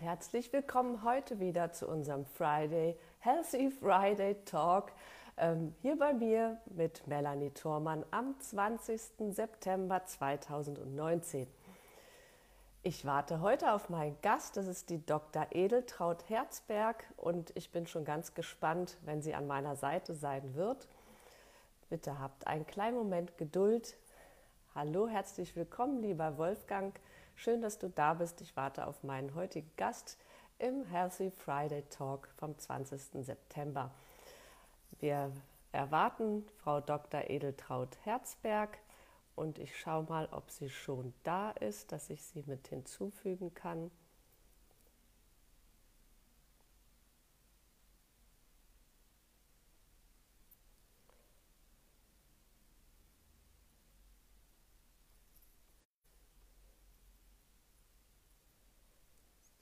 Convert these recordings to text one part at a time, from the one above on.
Herzlich willkommen heute wieder zu unserem Friday Healthy Friday Talk. Ähm, hier bei mir mit Melanie Thormann am 20. September 2019. Ich warte heute auf meinen Gast, das ist die Dr. Edeltraut Herzberg und ich bin schon ganz gespannt, wenn sie an meiner Seite sein wird. Bitte habt einen kleinen Moment Geduld. Hallo, herzlich willkommen, lieber Wolfgang. Schön, dass du da bist. Ich warte auf meinen heutigen Gast im Healthy Friday Talk vom 20. September. Wir erwarten Frau Dr. Edeltraut Herzberg und ich schaue mal, ob sie schon da ist, dass ich sie mit hinzufügen kann.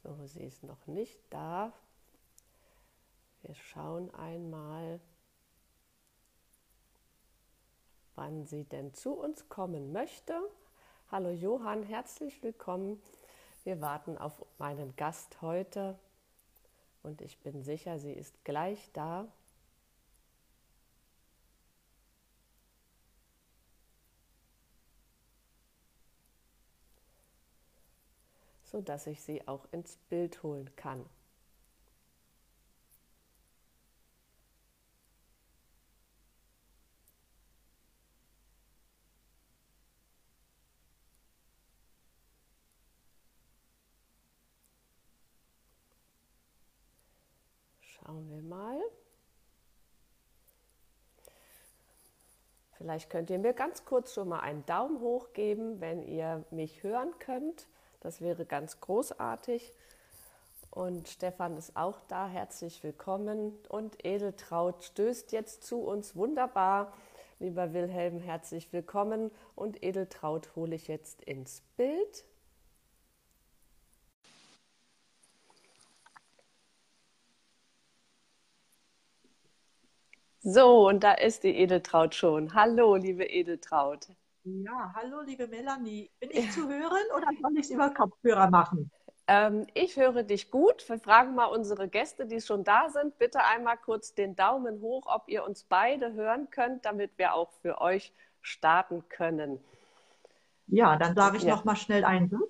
So, sie ist noch nicht da. Wir schauen einmal, wann sie denn zu uns kommen möchte. Hallo Johann, herzlich willkommen. Wir warten auf meinen Gast heute und ich bin sicher, sie ist gleich da. Sodass ich sie auch ins Bild holen kann. Schauen wir mal. Vielleicht könnt ihr mir ganz kurz schon mal einen Daumen hoch geben, wenn ihr mich hören könnt. Das wäre ganz großartig. Und Stefan ist auch da. Herzlich willkommen. Und Edeltraut stößt jetzt zu uns. Wunderbar. Lieber Wilhelm, herzlich willkommen. Und Edeltraut hole ich jetzt ins Bild. So, und da ist die Edeltraut schon. Hallo, liebe Edeltraut. Ja, hallo liebe Melanie. Bin ich zu hören oder soll ich es über Kopfhörer machen? Ähm, ich höre dich gut. Wir fragen mal unsere Gäste, die schon da sind, bitte einmal kurz den Daumen hoch, ob ihr uns beide hören könnt, damit wir auch für euch starten können. Ja, dann sage ich ja. noch mal schnell einen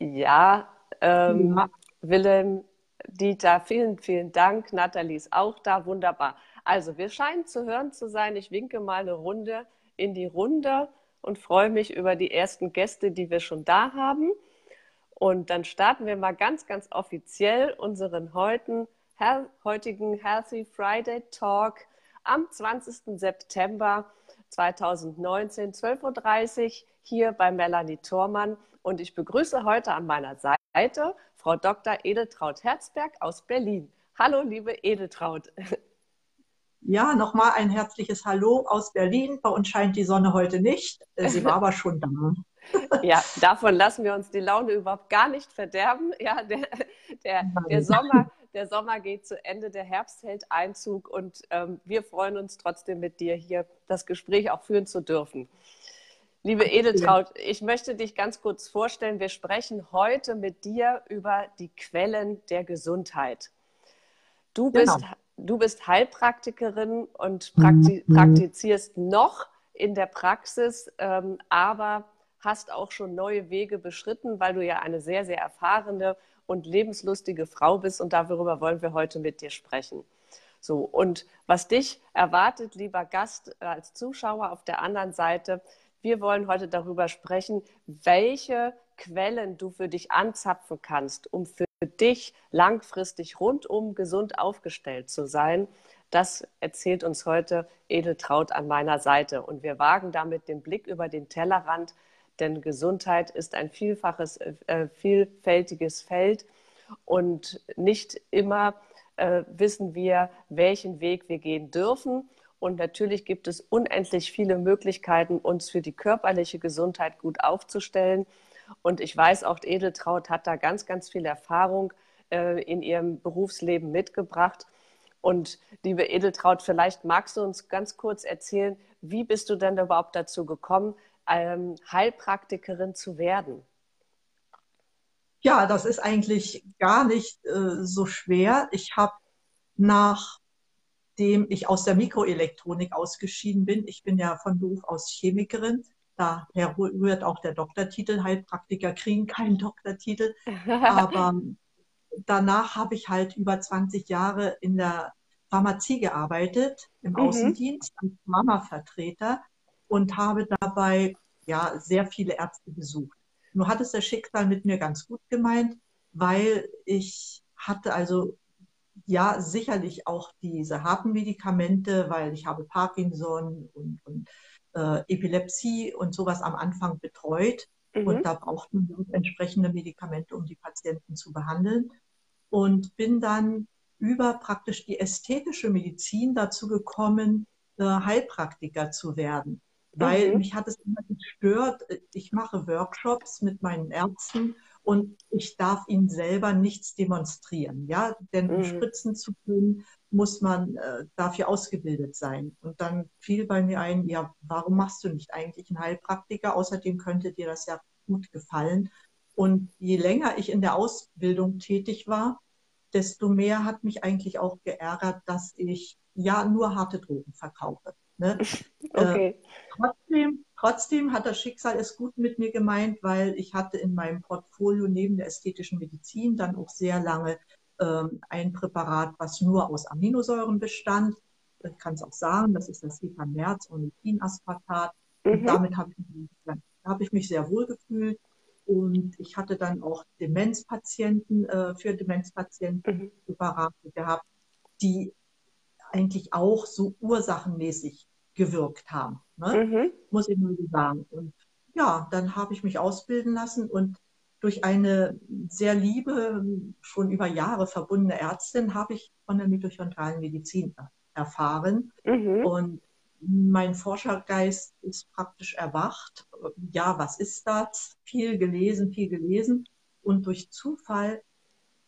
Ja, ähm, ja, Willem, Dieter, vielen, vielen Dank. Nathalie ist auch da, wunderbar. Also, wir scheinen zu hören zu sein. Ich winke mal eine Runde in die Runde und freue mich über die ersten Gäste, die wir schon da haben. Und dann starten wir mal ganz, ganz offiziell unseren heutigen, heutigen Healthy Friday Talk am 20. September 2019, 12.30 Uhr hier bei Melanie Thormann. Und ich begrüße heute an meiner Seite Frau Dr. Edeltraut Herzberg aus Berlin. Hallo, liebe Edeltraut. Ja, nochmal ein herzliches Hallo aus Berlin. Bei uns scheint die Sonne heute nicht. Äh, sie war aber schon da. Ja, davon lassen wir uns die Laune überhaupt gar nicht verderben. Ja, der, der, der, Sommer, der Sommer geht zu Ende, der Herbst hält Einzug und ähm, wir freuen uns trotzdem mit dir hier das Gespräch auch führen zu dürfen. Liebe Edeltraut, ich möchte dich ganz kurz vorstellen. Wir sprechen heute mit dir über die Quellen der Gesundheit. Du bist genau du bist Heilpraktikerin und prakti mhm. praktizierst noch in der Praxis, ähm, aber hast auch schon neue Wege beschritten, weil du ja eine sehr, sehr erfahrene und lebenslustige Frau bist und darüber wollen wir heute mit dir sprechen. So, und was dich erwartet, lieber Gast, äh, als Zuschauer auf der anderen Seite, wir wollen heute darüber sprechen, welche Quellen du für dich anzapfen kannst, um für dich langfristig rundum gesund aufgestellt zu sein. Das erzählt uns heute Edeltraut an meiner Seite. Und wir wagen damit den Blick über den Tellerrand, denn Gesundheit ist ein vielfaches, äh, vielfältiges Feld. Und nicht immer äh, wissen wir, welchen Weg wir gehen dürfen. Und natürlich gibt es unendlich viele Möglichkeiten, uns für die körperliche Gesundheit gut aufzustellen. Und ich weiß auch, Edeltraut hat da ganz, ganz viel Erfahrung äh, in ihrem Berufsleben mitgebracht. Und liebe Edeltraut, vielleicht magst du uns ganz kurz erzählen, wie bist du denn überhaupt dazu gekommen, ähm, Heilpraktikerin zu werden? Ja, das ist eigentlich gar nicht äh, so schwer. Ich habe nachdem ich aus der Mikroelektronik ausgeschieden bin, ich bin ja von Beruf aus Chemikerin, daher rührt auch der Doktortitel. Heilpraktiker kriegen keinen Doktortitel, aber danach habe ich halt über 20 Jahre in der Pharmazie gearbeitet, im mhm. Außendienst als Mama-Vertreter und habe dabei ja sehr viele Ärzte besucht. Nur hat es das Schicksal mit mir ganz gut gemeint, weil ich hatte also ja sicherlich auch diese harten Medikamente, weil ich habe Parkinson und, und äh, Epilepsie und sowas am Anfang betreut. Mhm. Und da braucht man entsprechende Medikamente, um die Patienten zu behandeln. Und bin dann über praktisch die ästhetische Medizin dazu gekommen, äh, Heilpraktiker zu werden. Weil mhm. mich hat es immer gestört. Ich mache Workshops mit meinen Ärzten und ich darf ihnen selber nichts demonstrieren. Ja, denn mhm. spritzen zu können, muss man äh, dafür ausgebildet sein. Und dann fiel bei mir ein, ja, warum machst du nicht eigentlich einen Heilpraktiker? Außerdem könnte dir das ja gut gefallen. Und je länger ich in der Ausbildung tätig war, desto mehr hat mich eigentlich auch geärgert, dass ich ja nur harte Drogen verkaufe. Ne? Okay. Äh, trotzdem, trotzdem hat das Schicksal es gut mit mir gemeint, weil ich hatte in meinem Portfolio neben der ästhetischen Medizin dann auch sehr lange ein Präparat, was nur aus Aminosäuren bestand. Ich kann es auch sagen, das ist das Hepamerz Ornithinaspartat. Mhm. Und damit habe ich, hab ich mich sehr wohl gefühlt. Und ich hatte dann auch Demenzpatienten, äh, für Demenzpatienten mhm. Präparate gehabt, die eigentlich auch so ursachenmäßig gewirkt haben. Ne? Mhm. Muss ich nur sagen. Und ja, dann habe ich mich ausbilden lassen und durch eine sehr liebe, schon über Jahre verbundene Ärztin habe ich von der mitochondralen Medizin erfahren. Mhm. Und mein Forschergeist ist praktisch erwacht. Ja, was ist das? Viel gelesen, viel gelesen. Und durch Zufall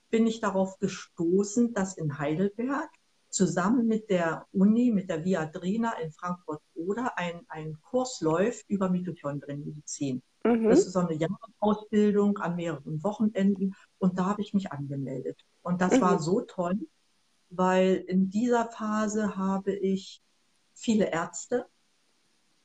bin ich darauf gestoßen, dass in Heidelberg zusammen mit der Uni, mit der Viadrina in Frankfurt-Oder ein, ein Kurs läuft über Mitochondrienmedizin. Mhm. Das ist so eine Jahresausbildung an mehreren Wochenenden und da habe ich mich angemeldet. Und das mhm. war so toll, weil in dieser Phase habe ich viele Ärzte,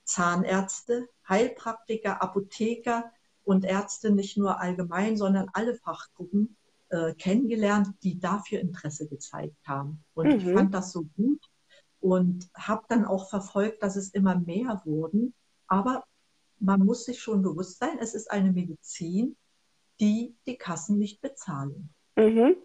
Zahnärzte, Heilpraktiker, Apotheker und Ärzte nicht nur allgemein, sondern alle Fachgruppen äh, kennengelernt, die dafür Interesse gezeigt haben. Und mhm. ich fand das so gut und habe dann auch verfolgt, dass es immer mehr wurden. Aber man muss sich schon bewusst sein, es ist eine Medizin, die die Kassen nicht bezahlen. Mhm.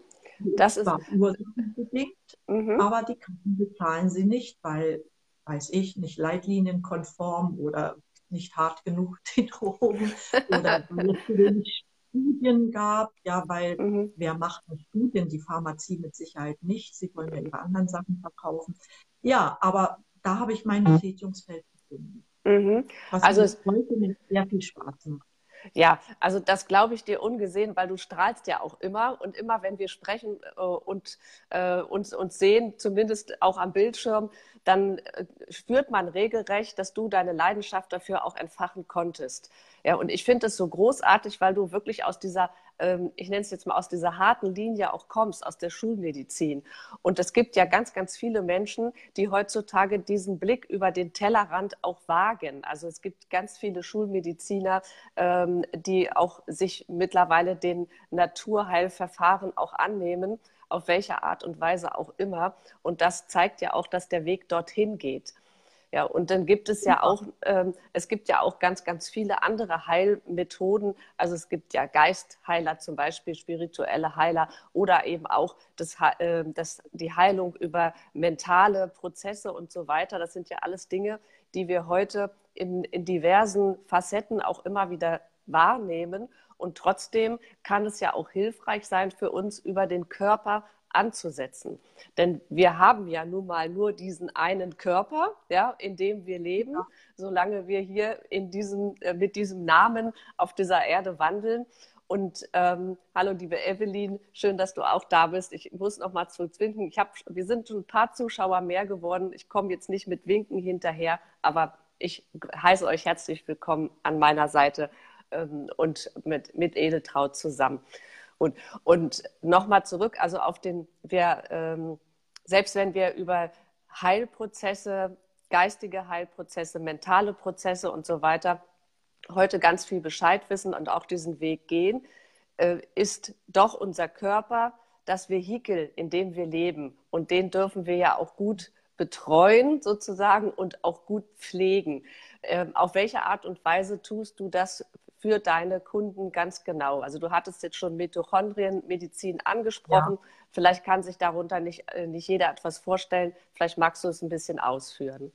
Das ist ursachenbedingt, mhm. aber die Kassen bezahlen sie nicht, weil, weiß ich, nicht leitlinienkonform oder nicht hart genug die Drogen oder weil es zu wenig Studien gab, ja, weil mhm. wer macht Studien? Die Pharmazie mit Sicherheit nicht. Sie wollen ja ihre anderen Sachen verkaufen. Ja, aber da habe ich mein. Betätigungsfeld gefunden. Mhm. Was also es heute mir sehr viel Spaß macht. Ja, also das glaube ich dir ungesehen, weil du strahlst ja auch immer und immer, wenn wir sprechen äh, und äh, uns, uns sehen, zumindest auch am Bildschirm, dann äh, spürt man regelrecht, dass du deine Leidenschaft dafür auch entfachen konntest. Ja, und ich finde es so großartig, weil du wirklich aus dieser, ich nenne es jetzt mal aus dieser harten Linie auch kommst, aus der Schulmedizin. Und es gibt ja ganz, ganz viele Menschen, die heutzutage diesen Blick über den Tellerrand auch wagen. Also es gibt ganz viele Schulmediziner, ähm, die auch sich mittlerweile den Naturheilverfahren auch annehmen auf welche Art und Weise auch immer. Und das zeigt ja auch, dass der Weg dorthin geht. Ja, und dann gibt es ja auch, ähm, es gibt ja auch ganz, ganz viele andere Heilmethoden. Also es gibt ja Geistheiler zum Beispiel, spirituelle Heiler oder eben auch das, äh, das, die Heilung über mentale Prozesse und so weiter. Das sind ja alles Dinge, die wir heute in, in diversen Facetten auch immer wieder wahrnehmen. Und trotzdem kann es ja auch hilfreich sein für uns, über den Körper anzusetzen. Denn wir haben ja nun mal nur diesen einen Körper, ja, in dem wir leben, ja. solange wir hier in diesem, äh, mit diesem Namen auf dieser Erde wandeln. Und ähm, hallo, liebe Evelyn, schön, dass du auch da bist. Ich muss noch mal zu winken. Ich hab, wir sind schon ein paar Zuschauer mehr geworden. Ich komme jetzt nicht mit Winken hinterher, aber ich heiße euch herzlich willkommen an meiner Seite ähm, und mit, mit Edeltraut zusammen. Und, und nochmal zurück, also auf den, wir, ähm, selbst wenn wir über Heilprozesse, geistige Heilprozesse, mentale Prozesse und so weiter heute ganz viel Bescheid wissen und auch diesen Weg gehen, äh, ist doch unser Körper das Vehikel, in dem wir leben. Und den dürfen wir ja auch gut betreuen sozusagen und auch gut pflegen. Ähm, auf welche Art und Weise tust du das für deine Kunden ganz genau? Also du hattest jetzt schon Mitochondrienmedizin angesprochen. Ja. Vielleicht kann sich darunter nicht, äh, nicht jeder etwas vorstellen. Vielleicht magst du es ein bisschen ausführen.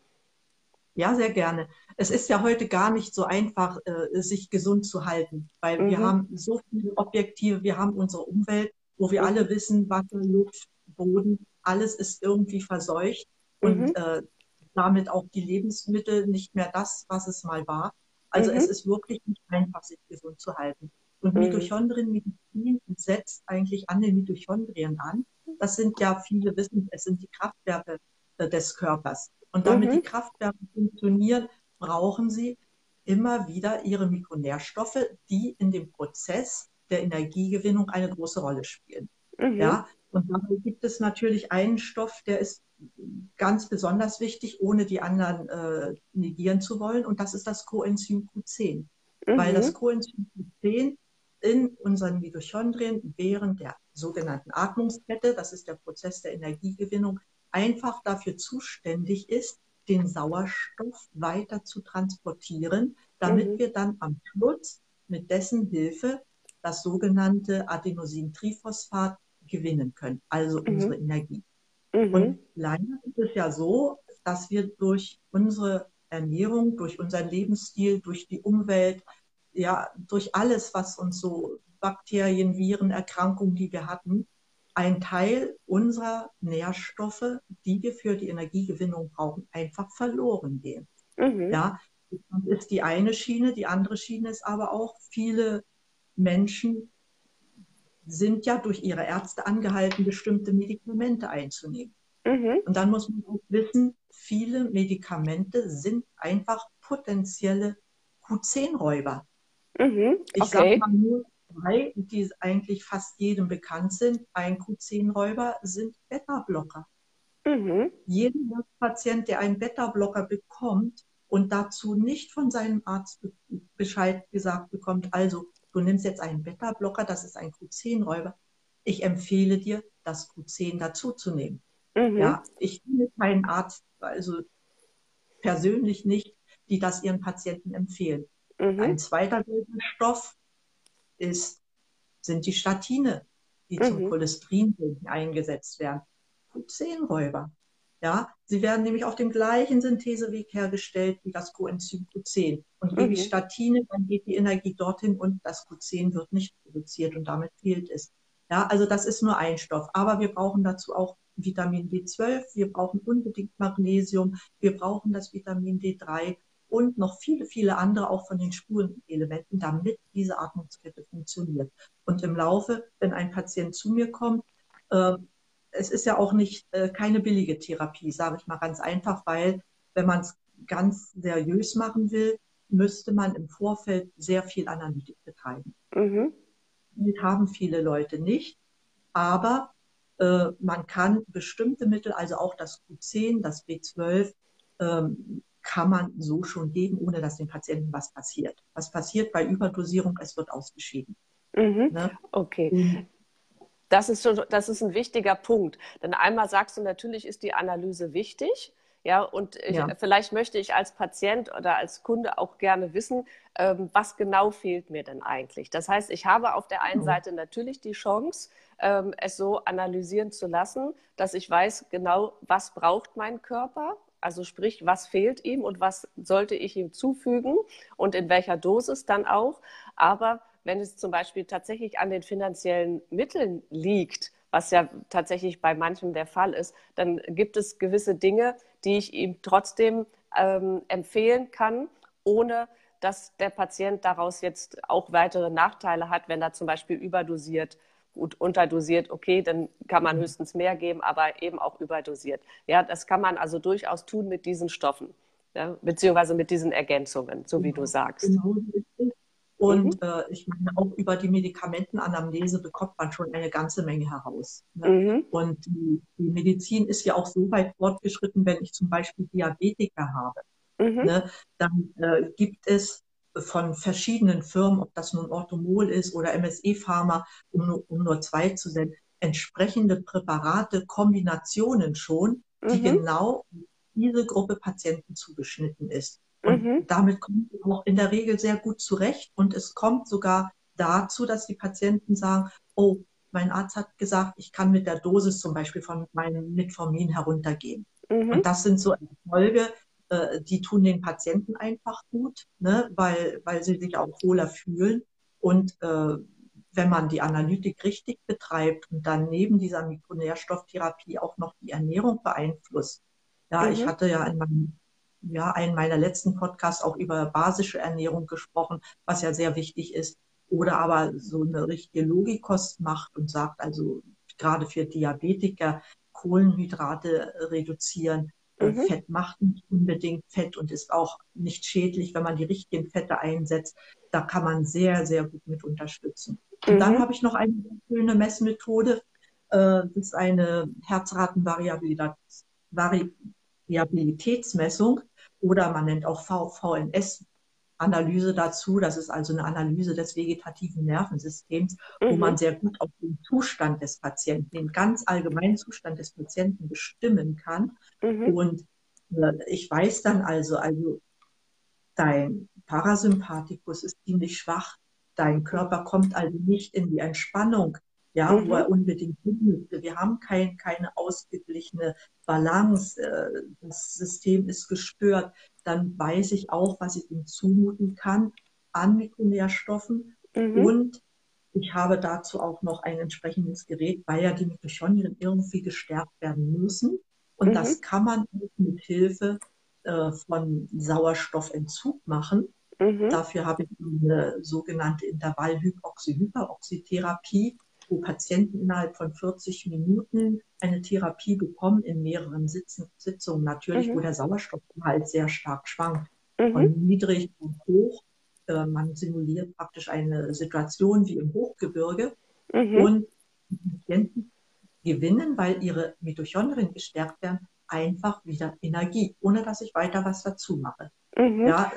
Ja, sehr gerne. Es ist ja heute gar nicht so einfach, äh, sich gesund zu halten, weil mhm. wir haben so viele Objektive, wir haben unsere Umwelt, wo wir mhm. alle wissen, Wasser, Luft, Boden, alles ist irgendwie verseucht und mhm. äh, damit auch die Lebensmittel nicht mehr das, was es mal war. Also es mhm. ist wirklich nicht einfach, sich gesund zu halten. Und mhm. Mitochondrienmedizin setzt eigentlich an den Mitochondrien an. Das sind ja, viele wissen, es sind die Kraftwerke äh, des Körpers. Und damit mhm. die Kraftwerke funktionieren, brauchen sie immer wieder ihre Mikronährstoffe, die in dem Prozess der Energiegewinnung eine große Rolle spielen. Mhm. Ja, und dabei gibt es natürlich einen Stoff, der ist ganz besonders wichtig, ohne die anderen äh, negieren zu wollen, und das ist das Coenzym Q10. Mhm. Weil das Coenzym Q10 in unseren Mitochondrien während der sogenannten Atmungskette, das ist der Prozess der Energiegewinnung, einfach dafür zuständig ist, den Sauerstoff weiter zu transportieren, damit mhm. wir dann am Schluss mit dessen Hilfe das sogenannte Adenosintriphosphat gewinnen können, also mhm. unsere Energie. Mhm. Und leider ist es ja so, dass wir durch unsere Ernährung, durch unseren Lebensstil, durch die Umwelt, ja, durch alles, was uns so Bakterien, Viren, Erkrankungen, die wir hatten, ein Teil unserer Nährstoffe, die wir für die Energiegewinnung brauchen, einfach verloren gehen. Mhm. Ja, das ist die eine Schiene. Die andere Schiene ist aber auch, viele Menschen sind ja durch ihre Ärzte angehalten, bestimmte Medikamente einzunehmen. Mhm. Und dann muss man auch wissen, viele Medikamente sind einfach potenzielle Q10-Räuber. Mhm. Okay. Ich sage mal nur zwei, die eigentlich fast jedem bekannt sind. Ein Q10-Räuber sind Beta-Blocker. Mhm. Jeder Patient, der einen Beta-Blocker bekommt und dazu nicht von seinem Arzt Bescheid gesagt bekommt, also du nimmst jetzt einen Beta-Blocker, das ist ein Q10-Räuber. Ich empfehle dir, das Q10 dazuzunehmen. Mhm. Ja, ich finde keinen Arzt, also persönlich nicht, die das ihren Patienten empfehlen. Mhm. Ein zweiter Stoff ist, sind die Statine, die mhm. zum Cholesterinsenken eingesetzt werden. Q10-Räuber. Ja, sie werden nämlich auf dem gleichen Syntheseweg hergestellt wie das Coenzym Q10. Und gebe ich mhm. Statine, dann geht die Energie dorthin und das Q10 wird nicht produziert und damit fehlt es. Ja, also das ist nur ein Stoff. Aber wir brauchen dazu auch Vitamin B12, wir brauchen unbedingt Magnesium, wir brauchen das Vitamin D3 und noch viele, viele andere auch von den Spurenelementen, damit diese Atmungskette funktioniert. Und im Laufe, wenn ein Patient zu mir kommt, äh, es ist ja auch nicht äh, keine billige Therapie, sage ich mal ganz einfach, weil wenn man es ganz seriös machen will, müsste man im Vorfeld sehr viel Analytik betreiben. Mhm. Das haben viele Leute nicht, aber äh, man kann bestimmte Mittel, also auch das Q10, das B12, ähm, kann man so schon geben, ohne dass dem Patienten was passiert. Was passiert bei Überdosierung? Es wird ausgeschieden. Mhm. Ne? Okay. Das ist, schon, das ist ein wichtiger Punkt. Denn einmal sagst du, natürlich ist die Analyse wichtig. Ja, und ich, ja. vielleicht möchte ich als Patient oder als Kunde auch gerne wissen, ähm, was genau fehlt mir denn eigentlich? Das heißt, ich habe auf der einen mhm. Seite natürlich die Chance, ähm, es so analysieren zu lassen, dass ich weiß genau, was braucht mein Körper Also sprich, was fehlt ihm und was sollte ich ihm zufügen und in welcher Dosis dann auch. Aber wenn es zum Beispiel tatsächlich an den finanziellen Mitteln liegt, was ja tatsächlich bei manchem der Fall ist, dann gibt es gewisse Dinge, die ich ihm trotzdem ähm, empfehlen kann, ohne dass der Patient daraus jetzt auch weitere Nachteile hat, wenn er zum Beispiel überdosiert gut unterdosiert, okay, dann kann man höchstens mehr geben, aber eben auch überdosiert. Ja, das kann man also durchaus tun mit diesen Stoffen, ja, beziehungsweise mit diesen Ergänzungen, so wie du genau. sagst. Genau. Und mhm. äh, ich meine, auch über die Medikamentenanamnese bekommt man schon eine ganze Menge heraus. Ne? Mhm. Und die, die, Medizin ist ja auch so weit fortgeschritten, wenn ich zum Beispiel Diabetiker habe, mhm. ne, dann äh, gibt es von verschiedenen Firmen, ob das nun Orthomol ist oder MSE Pharma, um nur, um nur zwei zu nennen, entsprechende Präparate, Kombinationen schon, die mhm. genau diese Gruppe Patienten zugeschnitten ist. Und mhm. damit kommt sie auch in der Regel sehr gut zurecht. Und es kommt sogar dazu, dass die Patienten sagen, oh, mein Arzt hat gesagt, ich kann mit der Dosis zum Beispiel von meinem Metformin heruntergehen. Mhm. Und das sind so Erfolge, äh, die tun den Patienten einfach gut, ne, weil, weil sie sich auch wohler fühlen. Und äh, wenn man die Analytik richtig betreibt und dann neben dieser Mikronährstofftherapie auch noch die Ernährung beeinflusst. Ja, mhm. ich hatte ja in meinem ja, einen meiner letzten Podcasts auch über basische Ernährung gesprochen, was ja sehr wichtig ist. Oder aber so eine richtige Logikost macht und sagt, also gerade für Diabetiker Kohlenhydrate reduzieren. Äh, mhm. Fett macht nicht unbedingt Fett und ist auch nicht schädlich, wenn man die richtigen Fette einsetzt. Da kann man sehr, sehr gut mit unterstützen. Und mhm. dann habe ich noch eine schöne Messmethode. Äh, das ist eine Herzratenvariabilitätsmessung oder man nennt auch VVNS Analyse dazu. Das ist also eine Analyse des vegetativen Nervensystems, mhm. wo man sehr gut auf den Zustand des Patienten, den ganz allgemeinen Zustand des Patienten bestimmen kann. Mhm. Und äh, ich weiß dann also, also dein Parasympathikus ist ziemlich schwach, dein Körper kommt also nicht in die Entspannung ja, mhm. wo er unbedingt hin müsste. Wir haben kein, keine ausgeglichene Balance, äh, das System ist gestört, dann weiß ich auch, was ich ihm zumuten kann an Mikronährstoffen mhm. und ich habe dazu auch noch ein entsprechendes Gerät, weil ja die Mitochondrien irgendwie gestärkt werden müssen. Und mhm. das kann man mit Hilfe äh, von Sauerstoffentzug machen. Mhm. Dafür habe ich eine sogenannte Intervallhypoxie-Hyperoxy-Therapie wo Patienten innerhalb von 40 Minuten eine Therapie bekommen in mehreren Sitzen, Sitzungen, natürlich, mhm. wo der Sauerstoffgehalt sehr stark schwankt, mhm. von niedrig und hoch. Äh, man simuliert praktisch eine Situation wie im Hochgebirge mhm. und die Patienten gewinnen, weil ihre Mitochondrien gestärkt werden, einfach wieder Energie, ohne dass ich weiter was dazu mache. Mhm. Ja,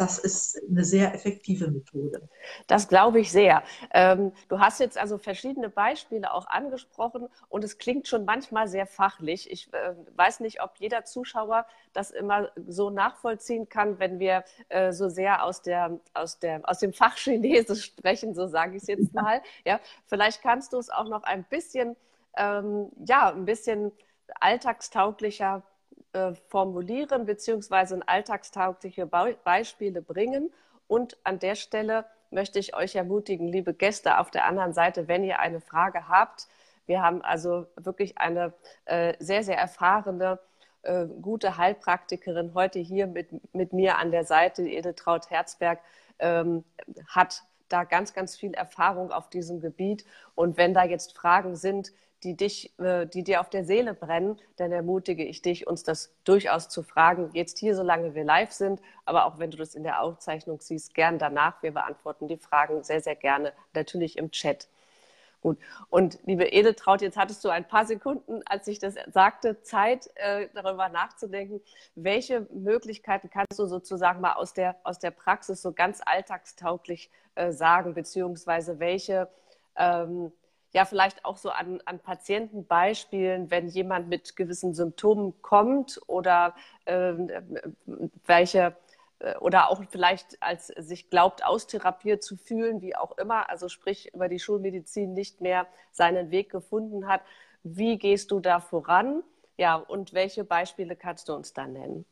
das ist eine sehr effektive Methode. Das glaube ich sehr. Ähm, du hast jetzt also verschiedene Beispiele auch angesprochen und es klingt schon manchmal sehr fachlich. Ich äh, weiß nicht, ob jeder Zuschauer das immer so nachvollziehen kann, wenn wir äh, so sehr aus, der, aus, der, aus dem Fach Chinesisch sprechen, so sage ich es jetzt mal. Ja, vielleicht kannst du es auch noch ein bisschen, ähm, ja, ein bisschen alltagstauglicher äh, formulieren beziehungsweise in alltagstaugliche Beispiele bringen. Und an der Stelle möchte ich euch ermutigen, liebe Gäste auf der anderen Seite, wenn ihr eine Frage habt. Wir haben also wirklich eine äh, sehr, sehr erfahrene, äh, gute Heilpraktikerin heute hier mit, mit mir an der Seite, Edeltraut Herzberg, ähm, hat da ganz, ganz viel Erfahrung auf diesem Gebiet. Und wenn da jetzt Fragen sind, die dich, äh, die dir auf der Seele brennen, dann ermutige ich dich, uns das durchaus zu fragen. Jetzt hier, solange wir live sind, aber auch wenn du das in der Aufzeichnung siehst, gern danach. Wir beantworten die Fragen sehr, sehr gerne, natürlich im Chat. Gut. Und liebe Edeltraut, jetzt hattest du ein paar Sekunden, als ich das sagte, Zeit, äh, darüber nachzudenken. Welche Möglichkeiten kannst du sozusagen mal aus der, aus der Praxis so ganz alltagstauglich äh, sagen, beziehungsweise welche ähm, ja vielleicht auch so an, an Patientenbeispielen, wenn jemand mit gewissen Symptomen kommt oder äh, welche äh, oder auch vielleicht als sich glaubt, austherapiert zu fühlen, wie auch immer, also sprich über die Schulmedizin nicht mehr seinen Weg gefunden hat. Wie gehst du da voran? Ja, und welche Beispiele kannst du uns da nennen?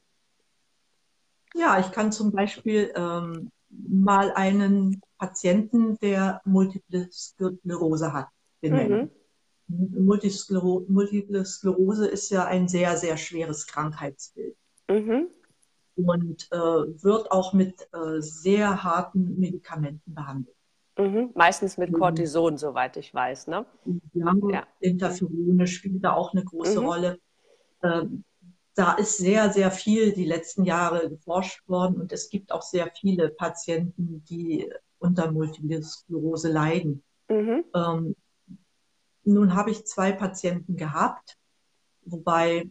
Ja, ich kann zum Beispiel ähm, mal einen Patienten, der Multiple Sklerose hat, benennen. Mhm. Multiskler Multiple Sklerose ist ja ein sehr, sehr schweres Krankheitsbild. Mhm. Und äh, wird auch mit äh, sehr harten Medikamenten behandelt. Mhm. Meistens mit Cortison, mhm. soweit ich weiß. Ne? Ja, ja. Interferone spielt da auch eine große mhm. Rolle. Ähm, da ist sehr, sehr viel die letzten Jahre geforscht worden und es gibt auch sehr viele Patienten, die unter Multiple Sklerose leiden. Mhm. Ähm, nun habe ich zwei Patienten gehabt, wobei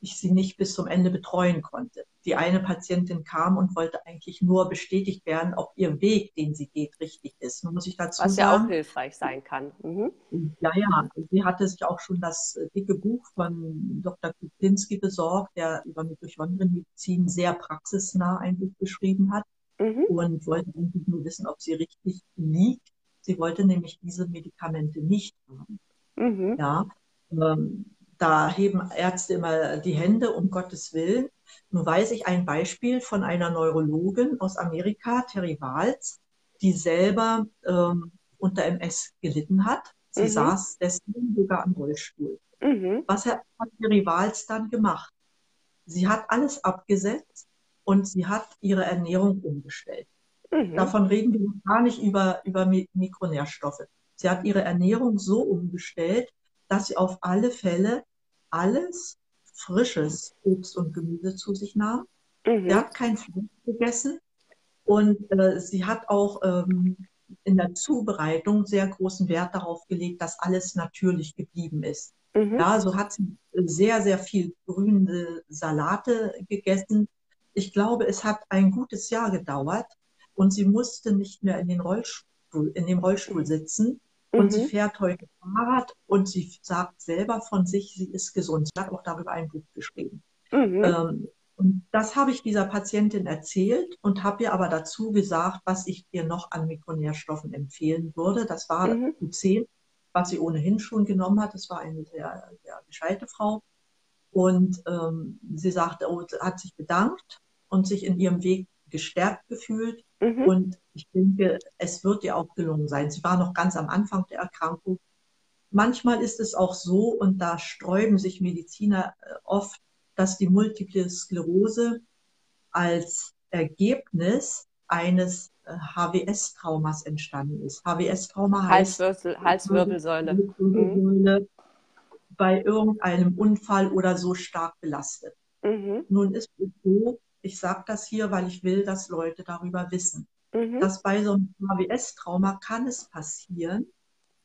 ich sie nicht bis zum Ende betreuen konnte. Die eine Patientin kam und wollte eigentlich nur bestätigt werden, ob ihr Weg, den sie geht, richtig ist. Nun muss ich dazu Was sagen, ja auch hilfreich sein kann. Mhm. Ja, ja. Sie hatte sich auch schon das dicke Buch von Dr. Kuplinski besorgt, der über Mitochondrienmedizin sehr praxisnah ein Buch geschrieben hat mhm. und wollte eigentlich nur wissen, ob sie richtig liegt. Sie wollte nämlich diese Medikamente nicht haben. Mhm. Ja. Ähm, da heben Ärzte immer die Hände, um Gottes Willen. Nun weiß ich ein Beispiel von einer Neurologin aus Amerika, Terry Wals, die selber ähm, unter MS gelitten hat. Sie mhm. saß deswegen sogar am Rollstuhl. Mhm. Was hat Terry Wals dann gemacht? Sie hat alles abgesetzt und sie hat ihre Ernährung umgestellt. Mhm. Davon reden wir gar nicht über, über Mikronährstoffe. Sie hat ihre Ernährung so umgestellt, dass sie auf alle Fälle alles frisches Obst und Gemüse zu sich nahm. Mhm. Sie hat kein Fleisch gegessen und äh, sie hat auch ähm, in der Zubereitung sehr großen Wert darauf gelegt, dass alles natürlich geblieben ist. Mhm. Ja, so hat sie sehr, sehr viel grüne Salate gegessen. Ich glaube, es hat ein gutes Jahr gedauert und sie musste nicht mehr in, den Rollstuhl, in dem Rollstuhl sitzen, und mhm. sie fährt heute Fahrrad und sie sagt selber von sich, sie ist gesund. Sie hat auch darüber ein Buch geschrieben. Mhm. Ähm, und das habe ich dieser Patientin erzählt und habe ihr aber dazu gesagt, was ich ihr noch an Mikronährstoffen empfehlen würde. Das war mhm. Q10, was sie ohnehin schon genommen hat. Das war eine sehr, sehr gescheite Frau. Und ähm, sie sagte, oh, hat sich bedankt und sich in ihrem Weg gestärkt gefühlt. Mhm. Und ich denke, es wird ihr auch gelungen sein. Sie war noch ganz am Anfang der Erkrankung. Manchmal ist es auch so, und da sträuben sich Mediziner äh, oft, dass die Multiple Sklerose als Ergebnis eines HWS-Traumas äh, entstanden ist. HWS-Trauma heißt Halswirbel, Halswirbelsäule. Halswirbelsäule mhm. bei irgendeinem Unfall oder so stark belastet. Mhm. Nun ist es so, ich sage das hier, weil ich will, dass Leute darüber wissen. Mhm. Dass bei so einem AWS-Trauma kann es passieren,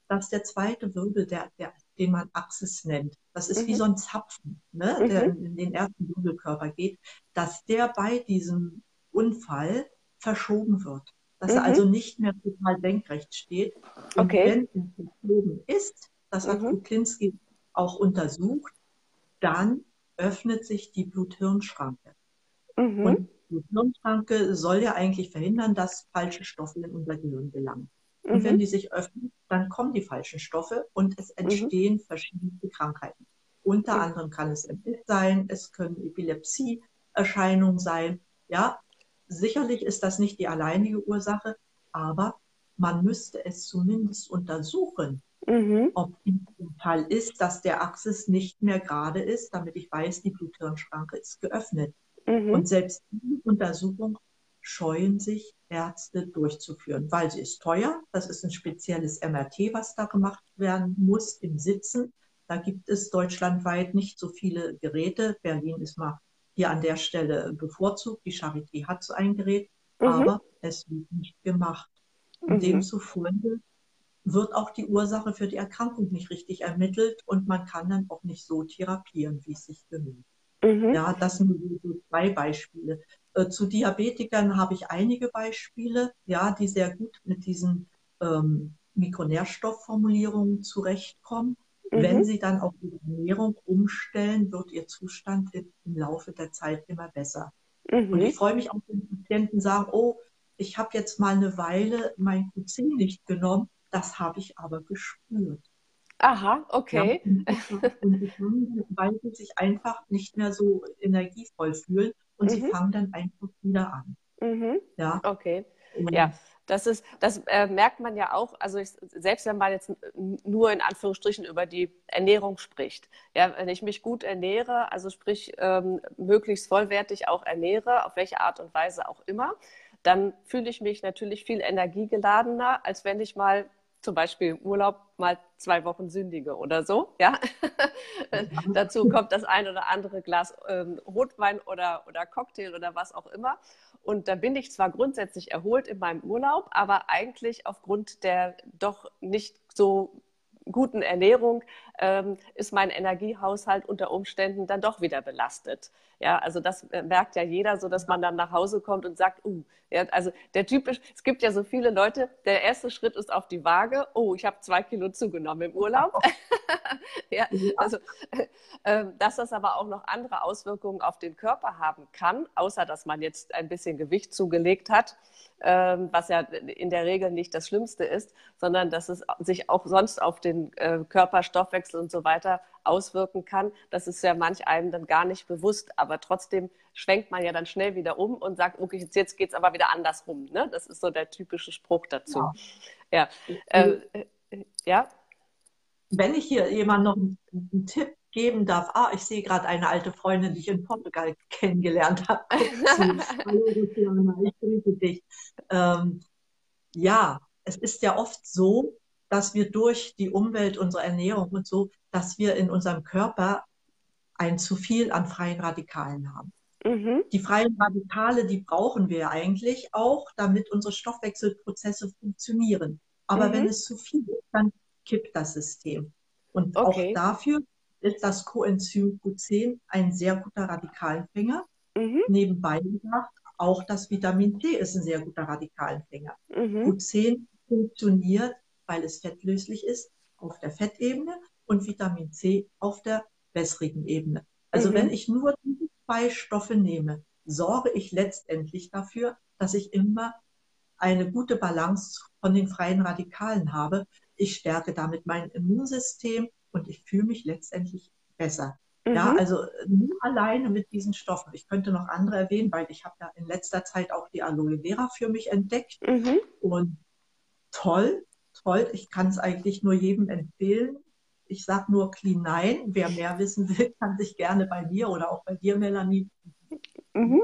dass der zweite Wirbel, der, der, den man Axis nennt, das ist mhm. wie so ein Zapfen, ne, mhm. der in, den ersten Wirbelkörper geht, dass der bei diesem Unfall verschoben wird. Dass er mhm. also nicht mehr total senkrecht steht. Und okay. wenn er verschoben ist, das hat mhm. Kuklinski auch untersucht, dann öffnet sich die Blut-Hirn-Schranke. Mhm. Und die Hirnschranke soll ja eigentlich verhindern, dass falsche Stoffe in unser Gehirn gelangen. Und mhm. wenn die sich öffnen, dann kommen die falschen Stoffe und es mhm. entstehen mhm. verschiedene Krankheiten. Unter anderem kann es MS sein, es können Epilepsieerscheinungen sein. Ja, sicherlich ist das nicht die alleinige Ursache, aber man müsste es zumindest untersuchen, mhm. ob im Fall ist, dass der Axis nicht mehr gerade ist, damit ich weiß, die Bluthirnschranke ist geöffnet. Mhm. Und selbst diese Untersuchung scheuen sich Ärzte durchzuführen, weil sie ist teuer. Das ist ein spezielles MRT, was da gemacht werden muss im Sitzen. Da gibt es deutschlandweit nicht so viele Geräte. Berlin ist mal hier an der Stelle bevorzugt. Die Charité hat so ein Gerät, mhm. aber es wird nicht gemacht. Und mhm. demzufolge wird auch die Ursache für die Erkrankung nicht richtig ermittelt und man kann dann auch nicht so therapieren, wie es sich bemüht. Mhm. Ja, das sind so zwei Beispiele. Äh, zu Diabetikern habe ich einige Beispiele, ja, die sehr gut mit diesen ähm, Mikronährstoffformulierungen zurechtkommen. Mhm. Wenn sie dann auf die Ernährung umstellen, wird ihr Zustand im Laufe der Zeit immer besser. Mhm. Und ich freue mich auch, wenn Patienten sagen, oh, ich habe jetzt mal eine Weile mein Q10 nicht genommen, das habe ich aber gespürt. Aha, okay. Ja, und die fangen, weil sie sich einfach nicht mehr so energievoll fühlen und mhm. sie fangen dann einfach wieder an. Mhm. Ja. Okay. Ja, das ist, das äh, merkt man ja auch, also ich, selbst wenn man jetzt nur in Anführungsstrichen über die Ernährung spricht. Ja, wenn ich mich gut ernähre, also sprich ähm, möglichst vollwertig auch ernähre, auf welche Art und Weise auch immer, dann fühle ich mich natürlich viel energiegeladener, als wenn ich mal zum Beispiel im Urlaub mal zwei Wochen sündige oder so. Ja? Dazu kommt das ein oder andere Glas ähm, Rotwein oder, oder Cocktail oder was auch immer. Und da bin ich zwar grundsätzlich erholt in meinem Urlaub, aber eigentlich aufgrund der doch nicht so guten Ernährung ähm, ist mein Energiehaushalt unter Umständen dann doch wieder belastet. Ja, also das äh, merkt ja jeder, so dass man dann nach Hause kommt und sagt, uh, ja, also der typisch, es gibt ja so viele Leute, der erste Schritt ist auf die Waage, oh, ich habe zwei Kilo zugenommen im Urlaub. ja, also, äh, dass das aber auch noch andere Auswirkungen auf den Körper haben kann, außer dass man jetzt ein bisschen Gewicht zugelegt hat, äh, was ja in der Regel nicht das Schlimmste ist, sondern dass es sich auch sonst auf den äh, Körperstoffwechsel und so weiter auswirken kann. Das ist ja manch einem dann gar nicht bewusst, aber trotzdem schwenkt man ja dann schnell wieder um und sagt, okay, jetzt, jetzt geht es aber wieder andersrum. Ne? Das ist so der typische Spruch dazu. Ja. ja. Äh, äh, ja. Wenn ich hier jemand noch einen, Tipp geben darf, ah, ich sehe gerade eine alte Freundin, die ich in Portugal kennengelernt habe. Hallo, ich grüße dich. Ähm, ja, es ist ja oft so, dass wir durch die Umwelt, unsere Ernährung und so, dass wir in unserem Körper ein zu viel an freien Radikalen haben. Mhm. Die freien Radikale, die brauchen wir eigentlich auch, damit unsere Stoffwechselprozesse funktionieren. Aber mhm. wenn es zu viel ist, dann kippt das System. Und okay. auch dafür ist das Coenzym Q10 ein sehr guter Radikalenfänger. Mhm. Nebenbei gesagt, auch das Vitamin C ist ein sehr guter Radikalenfänger. Mhm. Q10 funktioniert weil es fettlöslich ist, auf der Fettebene und Vitamin C auf der wässrigen Ebene. Also mhm. wenn ich nur diese zwei Stoffe nehme, sorge ich letztendlich dafür, dass ich immer eine gute Balance von den freien Radikalen habe. Ich stärke damit mein Immunsystem und ich fühle mich letztendlich besser. Mhm. Ja, also nur alleine mit diesen Stoffen. Ich könnte noch andere erwähnen, weil ich habe ja in letzter Zeit auch die Aloe Vera für mich entdeckt. Mhm. Und toll, toll. Ich kann es eigentlich nur jedem empfehlen. Ich sage nur clean nein. Wer mehr wissen will, kann sich gerne bei mir oder auch bei dir, Melanie, mhm.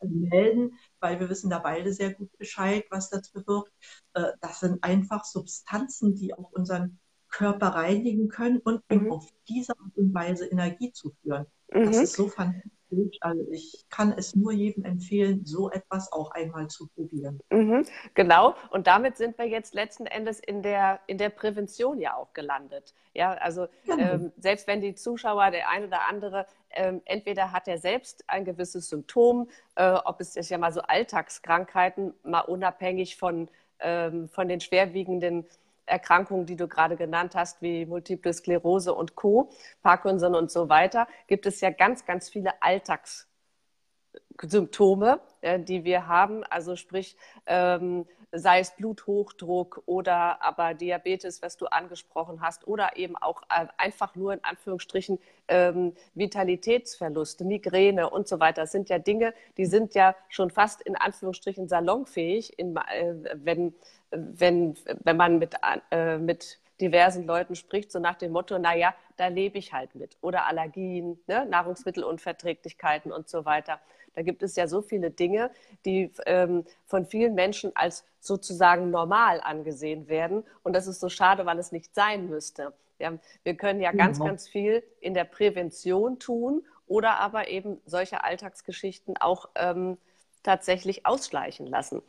melden, weil wir wissen da beide sehr gut Bescheid, was das bewirkt. Äh, das sind einfach Substanzen, die auch unseren Körper reinigen können und mhm. auf diese Art und Weise Energie zuführen. Mhm. Das ist so fantastisch also ich kann es nur jedem empfehlen, so etwas auch einmal zu probieren. Mhm, genau. Und damit sind wir jetzt letzten Endes in der, in der Prävention ja auch gelandet. Ja, also genau. ähm, selbst wenn die Zuschauer, der ein oder andere, ähm, entweder hat er selbst ein gewisses Symptom, äh, ob es ist ja mal so Alltagskrankheiten, mal unabhängig von, ähm, von den schwerwiegenden Erkrankungen, die du gerade genannt hast, wie Multiple Sklerose und Co., Parkinson und so weiter, gibt es ja ganz, ganz viele Alltagssymptome, äh, die wir haben. Also sprich, ähm, sei es Bluthochdruck oder aber Diabetes, was du angesprochen hast, oder eben auch äh, einfach nur in Anführungsstrichen ähm, Vitalitätsverluste, Migräne und so weiter. Das sind ja Dinge, die sind ja schon fast in Anführungsstrichen salonfähig, in, äh, wenn wenn, wenn man mit, äh, mit diversen Leuten spricht, so nach dem Motto, naja, da lebe ich halt mit. Oder Allergien, ne? Nahrungsmittelunverträglichkeiten und so weiter. Da gibt es ja so viele Dinge, die ähm, von vielen Menschen als sozusagen normal angesehen werden. Und das ist so schade, weil es nicht sein müsste. Ja, wir können ja ganz, ja. ganz viel in der Prävention tun oder aber eben solche Alltagsgeschichten auch ähm, tatsächlich ausschleichen lassen.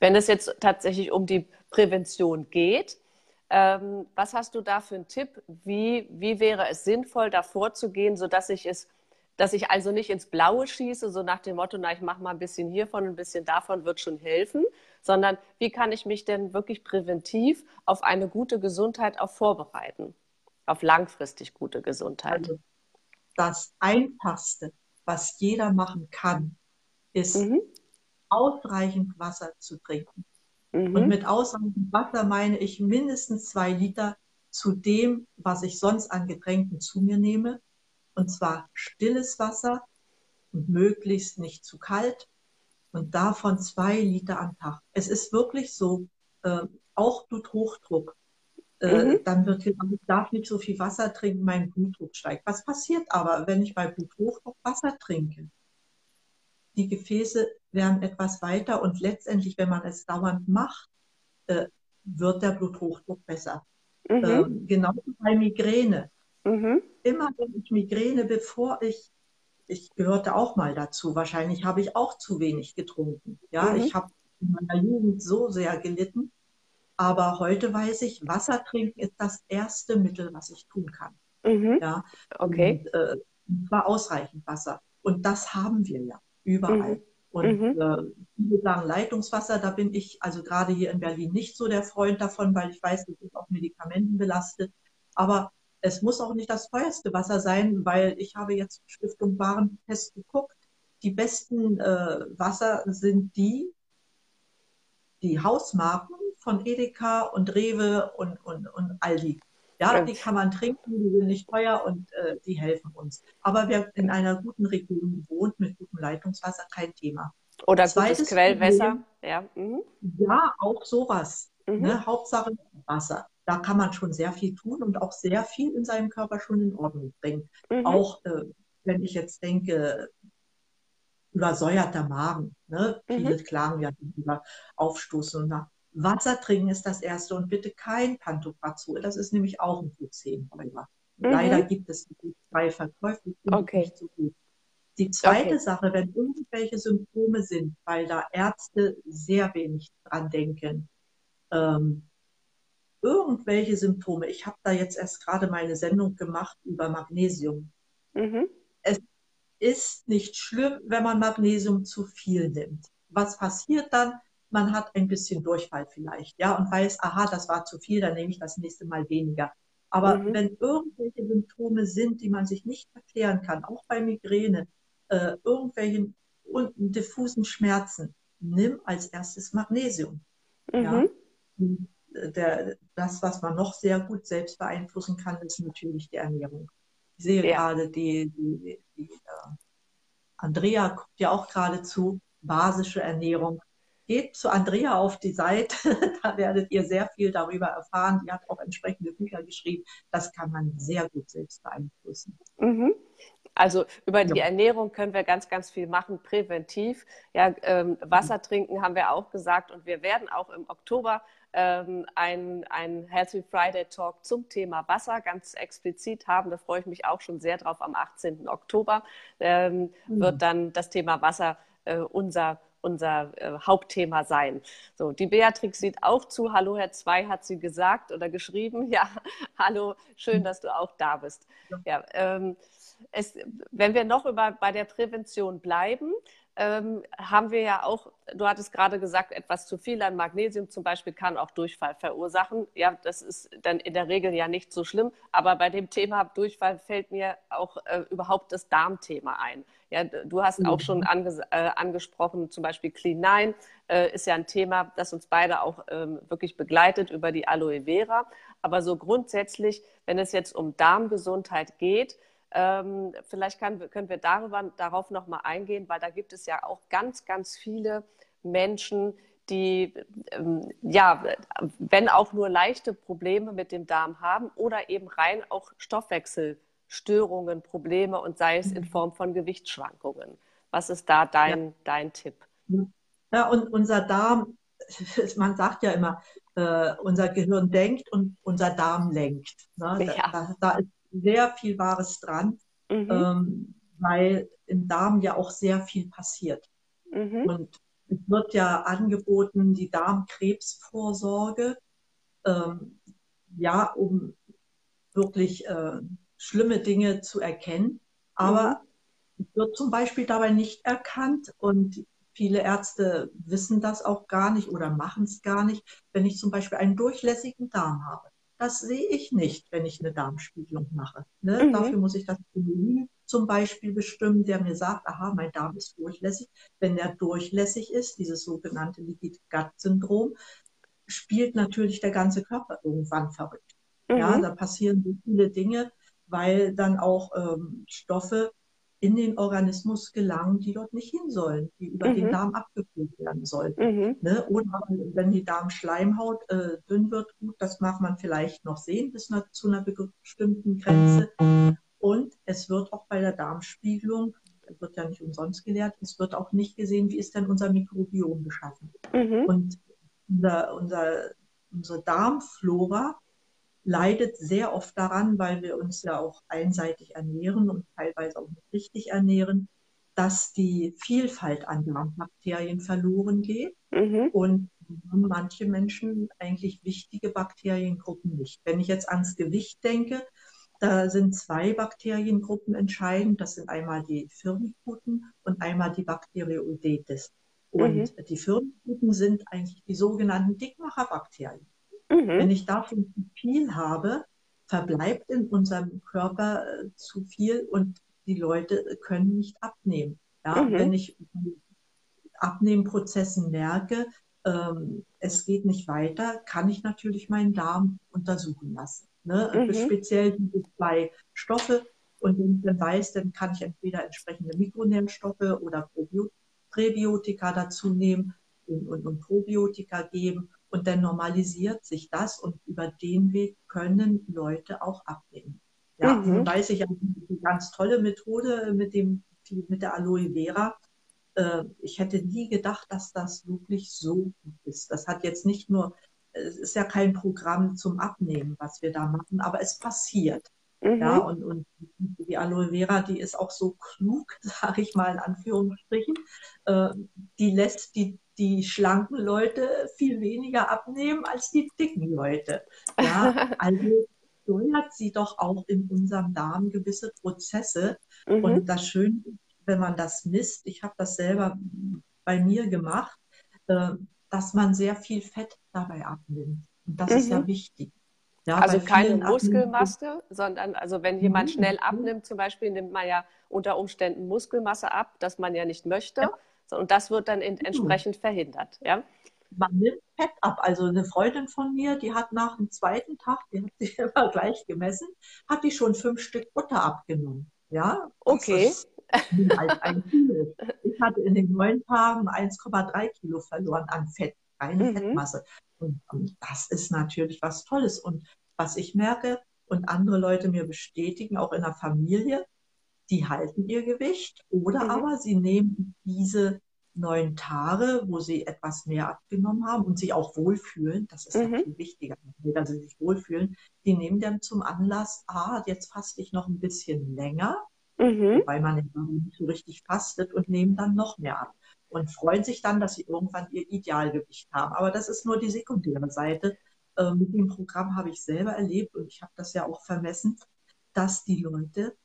Wenn es jetzt tatsächlich um die Prävention geht, ähm, was hast du da für einen Tipp? Wie, wie wäre es sinnvoll, da vorzugehen, sodass ich es, dass ich also nicht ins Blaue schieße, so nach dem Motto, na, ich mache mal ein bisschen hiervon, ein bisschen davon wird schon helfen, sondern wie kann ich mich denn wirklich präventiv auf eine gute Gesundheit auch vorbereiten? Auf langfristig gute Gesundheit. Also das Einfachste, was jeder machen kann, ist mhm ausreichend Wasser zu trinken. Mhm. Und mit ausreichend Wasser meine ich mindestens zwei Liter zu dem, was ich sonst an Getränken zu mir nehme. Und zwar stilles Wasser und möglichst nicht zu kalt und davon zwei Liter am Tag. Es ist wirklich so, äh, auch Bluthochdruck. Äh, mhm. Dann wird gesagt, ich darf nicht so viel Wasser trinken, mein Blutdruck steigt. Was passiert aber, wenn ich bei Bluthochdruck Wasser trinke? Die Gefäße werden etwas weiter und letztendlich, wenn man es dauernd macht, äh, wird der Bluthochdruck besser. Mhm. Ähm, genauso bei Migräne. Mhm. Immer wenn ich Migräne, bevor ich, ich gehörte auch mal dazu, wahrscheinlich habe ich auch zu wenig getrunken. Ja, mhm. ich habe in meiner Jugend so sehr gelitten. Aber heute weiß ich, Wasser trinken ist das erste Mittel, was ich tun kann. Mhm. Ja, okay. Und, äh, war ausreichend Wasser. Und das haben wir ja überall. Mhm. Und mhm. äh, viele sagen Leitungswasser, da bin ich also gerade hier in Berlin nicht so der Freund davon, weil ich weiß, das ist auch Medikamenten belastet. Aber es muss auch nicht das teuerste Wasser sein, weil ich habe jetzt Stiftung Warentest geguckt. Die besten äh, Wasser sind die, die Hausmarken von Edeka und Rewe und, und, und Aldi. Ja, die kann man trinken, die sind nicht teuer und äh, die helfen uns. Aber wer in einer guten Region wohnt mit gutem Leitungswasser, kein Thema. Oder Zweites gutes Quellwasser. Problem, ja. Mhm. ja, auch sowas. Mhm. Ne? Hauptsache Wasser. Da kann man schon sehr viel tun und auch sehr viel in seinem Körper schon in Ordnung bringen. Mhm. Auch äh, wenn ich jetzt denke, übersäuerter Magen. Ne? Viele mhm. klagen ja über Aufstoßen und nach Wasser trinken ist das erste und bitte kein Pantoprazol. Das ist nämlich auch ein Q10-Räuber. Mhm. Leider gibt es zwei Verkäufe, die okay. nicht so gut. Die zweite okay. Sache, wenn irgendwelche Symptome sind, weil da Ärzte sehr wenig dran denken, ähm, irgendwelche Symptome, ich habe da jetzt erst gerade meine Sendung gemacht über Magnesium. Mhm. Es ist nicht schlimm, wenn man Magnesium zu viel nimmt. Was passiert dann? man hat ein bisschen Durchfall vielleicht, ja, und weiß, aha, das war zu viel, dann nehme ich das nächste Mal weniger. Aber mhm. wenn irgendwelche Symptome sind, die man sich nicht erklären kann, auch bei Migräne, äh, irgendwelchen diffusen Schmerzen, nimm als erstes Magnesium. Mhm. Ja. Der, das, was man noch sehr gut selbst beeinflussen kann, ist natürlich die Ernährung. Ich sehe ja. gerade die, die, die äh, Andrea guckt ja auch gerade zu, basische Ernährung geht zu Andrea auf die Seite, da werdet ihr sehr viel darüber erfahren. Die hat auch entsprechende Bücher geschrieben. Das kann man sehr gut selbst beeinflussen. Mhm. Also über die ja. Ernährung können wir ganz, ganz viel machen, präventiv. Ja, ähm, Wasser trinken haben wir auch gesagt und wir werden auch im Oktober ähm, ein, ein Healthy Friday Talk zum Thema Wasser ganz explizit haben. Da freue ich mich auch schon sehr drauf. Am 18. Oktober ähm, mhm. wird dann das Thema Wasser äh, unser unser äh, Hauptthema sein. So, die Beatrix sieht auch zu. Hallo, Herr Zwei, hat sie gesagt oder geschrieben. Ja, hallo, schön, dass du auch da bist. Ja, ähm, es, wenn wir noch über, bei der Prävention bleiben, ähm, haben wir ja auch, du hattest gerade gesagt, etwas zu viel an Magnesium zum Beispiel kann auch Durchfall verursachen. Ja, das ist dann in der Regel ja nicht so schlimm. Aber bei dem Thema Durchfall fällt mir auch äh, überhaupt das Darmthema ein. Ja, du hast mhm. auch schon ange äh, angesprochen, zum Beispiel Clean 9 äh, ist ja ein Thema, das uns beide auch ähm, wirklich begleitet über die Aloe Vera. Aber so grundsätzlich, wenn es jetzt um Darmgesundheit geht, ähm, vielleicht kann, können wir darüber, darauf nochmal eingehen, weil da gibt es ja auch ganz, ganz viele Menschen, die, ähm, ja, wenn auch nur leichte Probleme mit dem Darm haben oder eben rein auch Stoffwechselstörungen, Probleme und sei es in mhm. Form von Gewichtsschwankungen. Was ist da dein, ja. dein Tipp? Ja, und unser Darm, man sagt ja immer, äh, unser Gehirn denkt und unser Darm lenkt. Ne? Ja. Da, da, ist sehr viel Wahres dran, mhm. ähm, weil im Darm ja auch sehr viel passiert. Mhm. Und es wird ja angeboten, die Darmkrebsvorsorge, ähm, ja, um wirklich äh, schlimme Dinge zu erkennen. Aber mhm. es wird zum Beispiel dabei nicht erkannt und viele Ärzte wissen das auch gar nicht oder machen es gar nicht, wenn ich zum Beispiel einen durchlässigen Darm habe. Das sehe ich nicht, wenn ich eine Darmspiegelung mache. Ne? Mhm. Dafür muss ich das Volumen zum Beispiel bestimmen, der mir sagt, aha, mein Darm ist durchlässig. Wenn der durchlässig ist, dieses sogenannte Leaky Gut Syndrom, spielt natürlich der ganze Körper irgendwann verrückt. Mhm. Ja, da passieren so viele Dinge, weil dann auch ähm, Stoffe in den Organismus gelangen, die dort nicht hin sollen, die über mhm. den Darm abgeführt werden sollen. Mhm. Ne? Oder wenn die Darmschleimhaut äh, dünn wird, gut, das mag man vielleicht noch sehen bis na, zu einer bestimmten Grenze. Und es wird auch bei der Darmspiegelung, wird ja nicht umsonst gelehrt, es wird auch nicht gesehen, wie ist denn unser Mikrobiom beschaffen. Mhm. Und unser, unser, unsere Darmflora leidet sehr oft daran, weil wir uns ja auch einseitig ernähren und teilweise auch nicht richtig ernähren, dass die Vielfalt an Darmbakterien verloren geht mhm. und manche Menschen eigentlich wichtige Bakteriengruppen nicht. Wenn ich jetzt ans Gewicht denke, da sind zwei Bakteriengruppen entscheidend. Das sind einmal die Firmikuten und einmal die Bacteroidetes. Und mhm. die Firmikuten sind eigentlich die sogenannten Dickmacherbakterien. Mhm. Wenn ich davon zu viel habe, verbleibt in unserem Körper äh, zu viel und die Leute können nicht abnehmen. Ja, mhm. Wenn ich Abnehmprozessen merke, ähm, es geht nicht weiter, kann ich natürlich meinen Darm untersuchen lassen. Ne? Mhm. Speziell diese zwei Stoffe. Und wenn ich dann weiß, dann kann ich entweder entsprechende Mikronährstoffe oder Präbiotika dazu nehmen und, und, und Probiotika geben. Und dann normalisiert sich das und über den Weg können Leute auch abnehmen. Ja, mhm. nun weiß ich eine ganz tolle Methode mit dem, mit der Aloe Vera. Äh, ich hätte nie gedacht, dass das wirklich so gut ist. Das hat jetzt nicht nur, es ist ja kein Programm zum Abnehmen, was wir da machen, aber es passiert. Mhm. Ja, und, und die Aloe Vera, die ist auch so klug, sage ich mal in Anführungsstrichen. Äh, die lässt die die schlanken Leute viel weniger abnehmen als die dicken Leute. Ja, also steuert sie doch auch in unserem Darm gewisse Prozesse. Mhm. Und das Schöne, wenn man das misst, ich habe das selber bei mir gemacht, äh, dass man sehr viel Fett dabei abnimmt. Und das mhm. ist ja mhm. wichtig. Ja, also keine Muskelmasse, sondern also wenn jemand mhm. schnell abnimmt, zum Beispiel, nimmt man ja unter Umständen Muskelmasse ab, das man ja nicht möchte. Ja. Und das wird dann in, hm. entsprechend verhindert. Ja? Man nimmt Fett ab. Also eine Freundin von mir, die hat nach dem zweiten Tag, die hat sich immer gleich gemessen, hat die schon fünf Stück Butter abgenommen. Ja, okay. ein Kilo. Ich hatte in den neun Tagen 1,3 Kilo verloren an Fett, reine mhm. Fettmasse. Und, und das ist natürlich was Tolles. Und was ich merke und andere Leute mir bestätigen, auch in der Familie, die halten ihr Gewicht oder mhm. aber sie nehmen diese neun Tage, wo sie etwas mehr abgenommen haben und sich auch wohlfühlen, das ist mhm. viel wichtiger, dass sie sich wohlfühlen, die nehmen dann zum Anlass, ah, jetzt faste ich noch ein bisschen länger, mhm. weil man nicht so richtig fastet und nehmen dann noch mehr ab und freuen sich dann, dass sie irgendwann ihr Idealgewicht haben. Aber das ist nur die sekundäre Seite. Äh, mit dem Programm habe ich selber erlebt und ich habe das ja auch vermessen, dass die Leute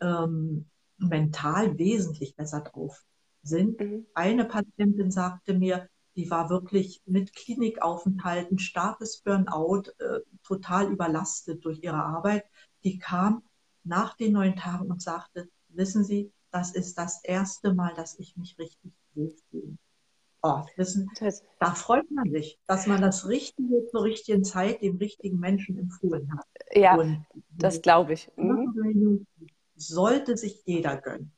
ähm, mental wesentlich besser drauf sind. Mhm. Eine Patientin sagte mir, die war wirklich mit Klinikaufenthalten, starkes Burnout, äh, total überlastet durch ihre Arbeit. Die kam nach den neun Tagen und sagte, wissen Sie, das ist das erste Mal, dass ich mich richtig wohlfühle. Oh, wissen, da freut man sich, dass man das Richtige zur richtigen Zeit dem richtigen Menschen empfohlen hat. Ja, und, das glaube ich. Mhm sollte sich jeder gönnen.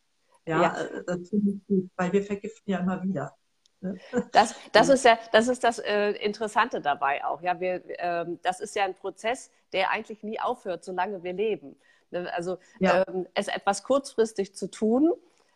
Ja, ja. Äh, das finde ich gut, weil wir vergiften ja immer wieder. Ne? Das, das ist ja das, ist das äh, Interessante dabei auch. Ja, wir, ähm, das ist ja ein Prozess, der eigentlich nie aufhört, solange wir leben. Ne, also ja. ähm, es etwas kurzfristig zu tun,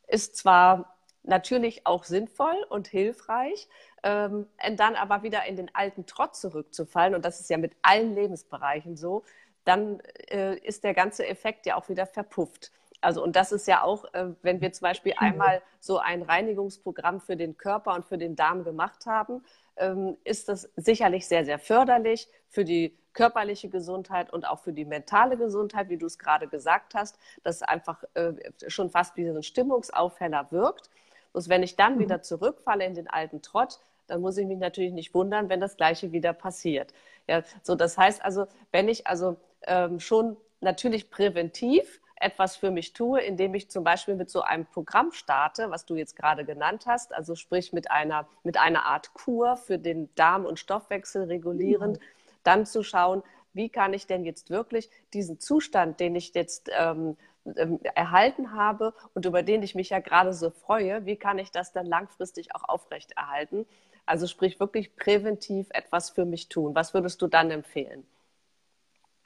ist zwar natürlich auch sinnvoll und hilfreich, ähm, dann aber wieder in den alten Trott zurückzufallen, und das ist ja mit allen Lebensbereichen so, dann äh, ist der ganze Effekt ja auch wieder verpufft. Also, und das ist ja auch, äh, wenn wir zum Beispiel einmal so ein Reinigungsprogramm für den Körper und für den Darm gemacht haben, ähm, ist das sicherlich sehr, sehr förderlich für die körperliche Gesundheit und auch für die mentale Gesundheit, wie du es gerade gesagt hast, dass es einfach äh, schon fast wie so ein Stimmungsaufheller wirkt. Bloß wenn ich dann mhm. wieder zurückfalle in den alten Trott, dann muss ich mich natürlich nicht wundern, wenn das Gleiche wieder passiert. Ja, so das heißt also, wenn ich also ähm, schon natürlich präventiv etwas für mich tue, indem ich zum Beispiel mit so einem Programm starte, was du jetzt gerade genannt hast, also sprich mit einer, mit einer Art Kur für den Darm- und Stoffwechsel regulierend, mhm. dann zu schauen, wie kann ich denn jetzt wirklich diesen Zustand, den ich jetzt ähm, ähm, erhalten habe und über den ich mich ja gerade so freue, wie kann ich das dann langfristig auch aufrechterhalten? Also sprich wirklich präventiv etwas für mich tun. Was würdest du dann empfehlen?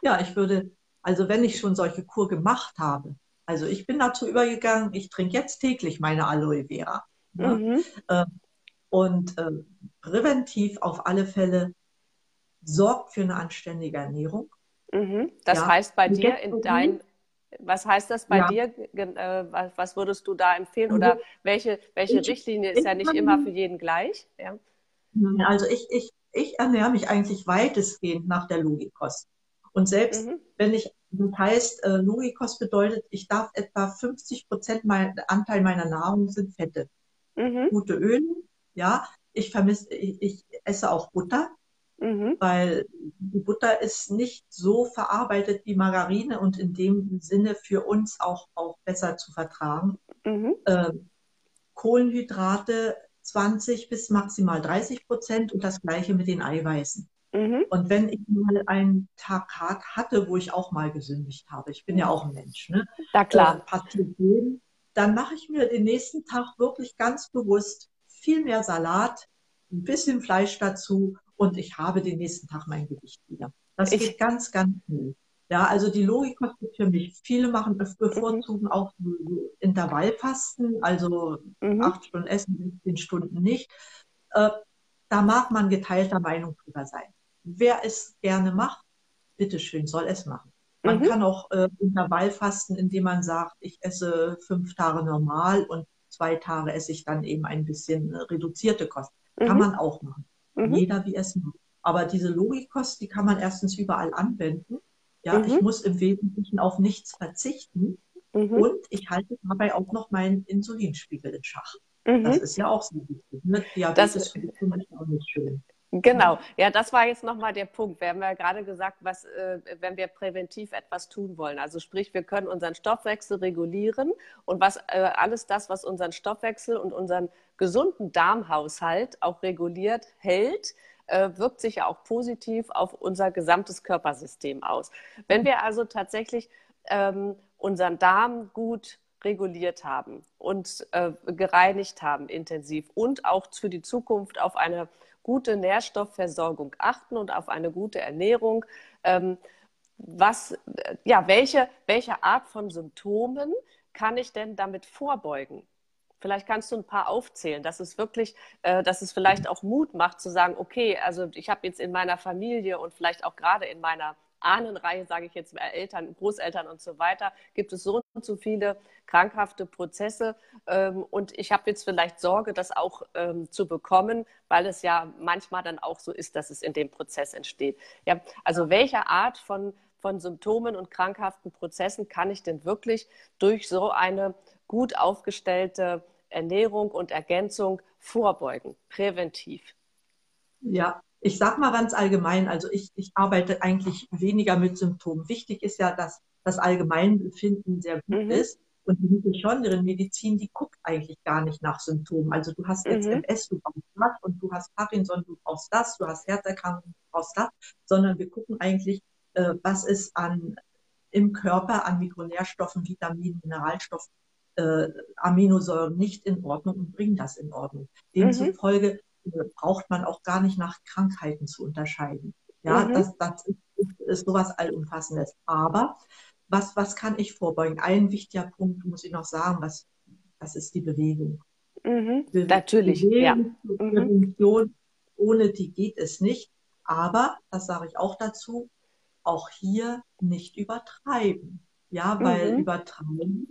Ja, ich würde, also wenn ich schon solche Kur gemacht habe, also ich bin dazu übergegangen, ich trinke jetzt täglich meine Aloe Vera. Ne? Mhm. Ja, und äh, präventiv auf alle Fälle sorgt für eine anständige Ernährung. Mhm. Das ja. heißt bei dir in dein, was heißt das bei ja. dir? Äh, was würdest du da empfehlen? Oder also welche, welche ich, Richtlinie ist ja nicht immer für jeden gleich? Ja. Also ich, ich, ich ernähre mich eigentlich weitestgehend nach der Logikost. Und selbst mhm. wenn ich, das heißt, äh, Logikost bedeutet, ich darf etwa 50 Prozent mein Anteil meiner Nahrung sind Fette. Mhm. Gute Öle, ja. Ich vermisse, ich, ich esse auch Butter. Mhm. Weil die Butter ist nicht so verarbeitet wie Margarine und in dem Sinne für uns auch, auch besser zu vertragen. Mhm. Äh, Kohlenhydrate 20 bis maximal 30 Prozent und das gleiche mit den Eiweißen. Mhm. Und wenn ich mal einen Tag hatte, wo ich auch mal gesündigt habe, ich bin ja auch ein Mensch, ne? Ja, klar. Äh, passiert dann mache ich mir den nächsten Tag wirklich ganz bewusst viel mehr Salat, ein bisschen Fleisch dazu und ich habe den nächsten Tag mein Gewicht wieder. Das ich, geht ganz, ganz schnell. Ja, also die Logik kostet für mich. Viele machen bevorzugen mhm. auch Intervallfasten, also mhm. acht Stunden essen, zehn Stunden nicht. Äh, da mag man geteilter Meinung drüber sein. Wer es gerne macht, bitteschön, soll es machen. Man mhm. kann auch äh, Intervallfasten, indem man sagt, ich esse fünf Tage normal und zwei Tage esse ich dann eben ein bisschen reduzierte Kost. Kann mhm. man auch machen. Mhm. Jeder wie es macht. Aber diese Logikkost, die kann man erstens überall anwenden. Ja, mhm. ich muss im Wesentlichen auf nichts verzichten. Mhm. Und ich halte dabei auch noch meinen Insulinspiegel in Schach. Das mhm. ist ja auch so wichtig. Ne? Diabetes das ist für mich auch nicht schön. Genau, ja, das war jetzt nochmal der Punkt. Wir haben ja gerade gesagt, was, äh, wenn wir präventiv etwas tun wollen. Also sprich, wir können unseren Stoffwechsel regulieren und was äh, alles das, was unseren Stoffwechsel und unseren gesunden Darmhaushalt auch reguliert hält, äh, wirkt sich ja auch positiv auf unser gesamtes Körpersystem aus. Wenn wir also tatsächlich ähm, unseren Darm gut reguliert haben und äh, gereinigt haben intensiv und auch für die Zukunft auf eine gute Nährstoffversorgung achten und auf eine gute Ernährung. Ähm, was, ja, welche, welche Art von Symptomen kann ich denn damit vorbeugen? Vielleicht kannst du ein paar aufzählen, dass es wirklich, äh, dass es vielleicht auch Mut macht zu sagen, okay, also ich habe jetzt in meiner Familie und vielleicht auch gerade in meiner Ahnenreihe, sage ich jetzt, äh, Eltern, Großeltern und so weiter, gibt es so und so viele krankhafte Prozesse. Ähm, und ich habe jetzt vielleicht Sorge, das auch ähm, zu bekommen, weil es ja manchmal dann auch so ist, dass es in dem Prozess entsteht. Ja, also welche Art von, von Symptomen und krankhaften Prozessen kann ich denn wirklich durch so eine gut aufgestellte Ernährung und Ergänzung vorbeugen, präventiv? Ja, ich sage mal ganz allgemein, also ich, ich arbeite eigentlich weniger mit Symptomen. Wichtig ist ja, dass das Allgemeinbefinden sehr gut mhm. ist. Und die Mitochondrienmedizin, die guckt eigentlich gar nicht nach Symptomen. Also du hast jetzt mhm. MS, du brauchst das und du hast Parkinson, du brauchst das, du hast Herzerkrankung, du brauchst das, sondern wir gucken eigentlich, äh, was ist an, im Körper an Mikronährstoffen, Vitaminen, Mineralstoffen, äh, Aminosäuren nicht in Ordnung und bringen das in Ordnung. Mhm. Demzufolge mhm. Braucht man auch gar nicht nach Krankheiten zu unterscheiden. Ja, mhm. das, das ist, ist sowas Allumfassendes. Aber was, was kann ich vorbeugen? Ein wichtiger Punkt muss ich noch sagen, was, das ist die Bewegung. Mhm, Be natürlich, Bewegung, ja. Mhm. Prävention, ohne die geht es nicht. Aber, das sage ich auch dazu, auch hier nicht übertreiben. Ja, weil mhm. Übertreiben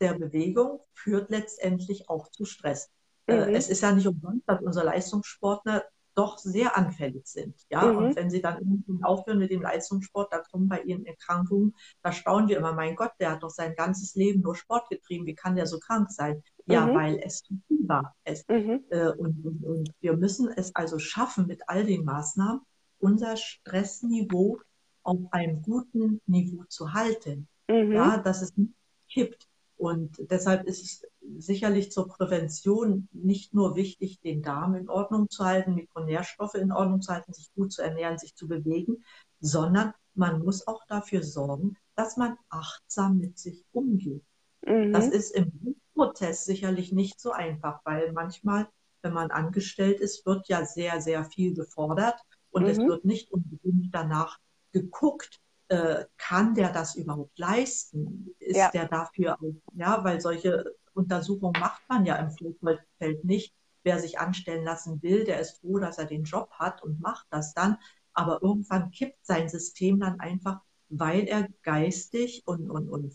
der Bewegung führt letztendlich auch zu Stress. Äh, mhm. Es ist ja nicht umsonst, dass unsere Leistungssportler doch sehr anfällig sind. Ja, mhm. und wenn sie dann aufhören mit dem Leistungssport, da kommen bei ihnen Erkrankungen, da staunen wir immer, mein Gott, der hat doch sein ganzes Leben nur Sport getrieben, wie kann der so krank sein? Ja, mhm. weil es zu viel war. Es, mhm. äh, und, und, und wir müssen es also schaffen, mit all den Maßnahmen unser Stressniveau auf einem guten Niveau zu halten. Mhm. Ja, dass es nicht kippt. Und deshalb ist es sicherlich zur Prävention nicht nur wichtig, den Darm in Ordnung zu halten, Mikronährstoffe in Ordnung zu halten, sich gut zu ernähren, sich zu bewegen. sondern man muss auch dafür sorgen, dass man achtsam mit sich umgeht. Mhm. Das ist im Prozess sicherlich nicht so einfach, weil manchmal, wenn man angestellt ist, wird ja sehr, sehr viel gefordert und mhm. es wird nicht unbedingt danach geguckt, äh, kann der das überhaupt leisten? Ist ja. der dafür, ja, weil solche Untersuchungen macht man ja im Vorfeld nicht. Wer sich anstellen lassen will, der ist froh, dass er den Job hat und macht das dann. Aber irgendwann kippt sein System dann einfach, weil er geistig und, und, und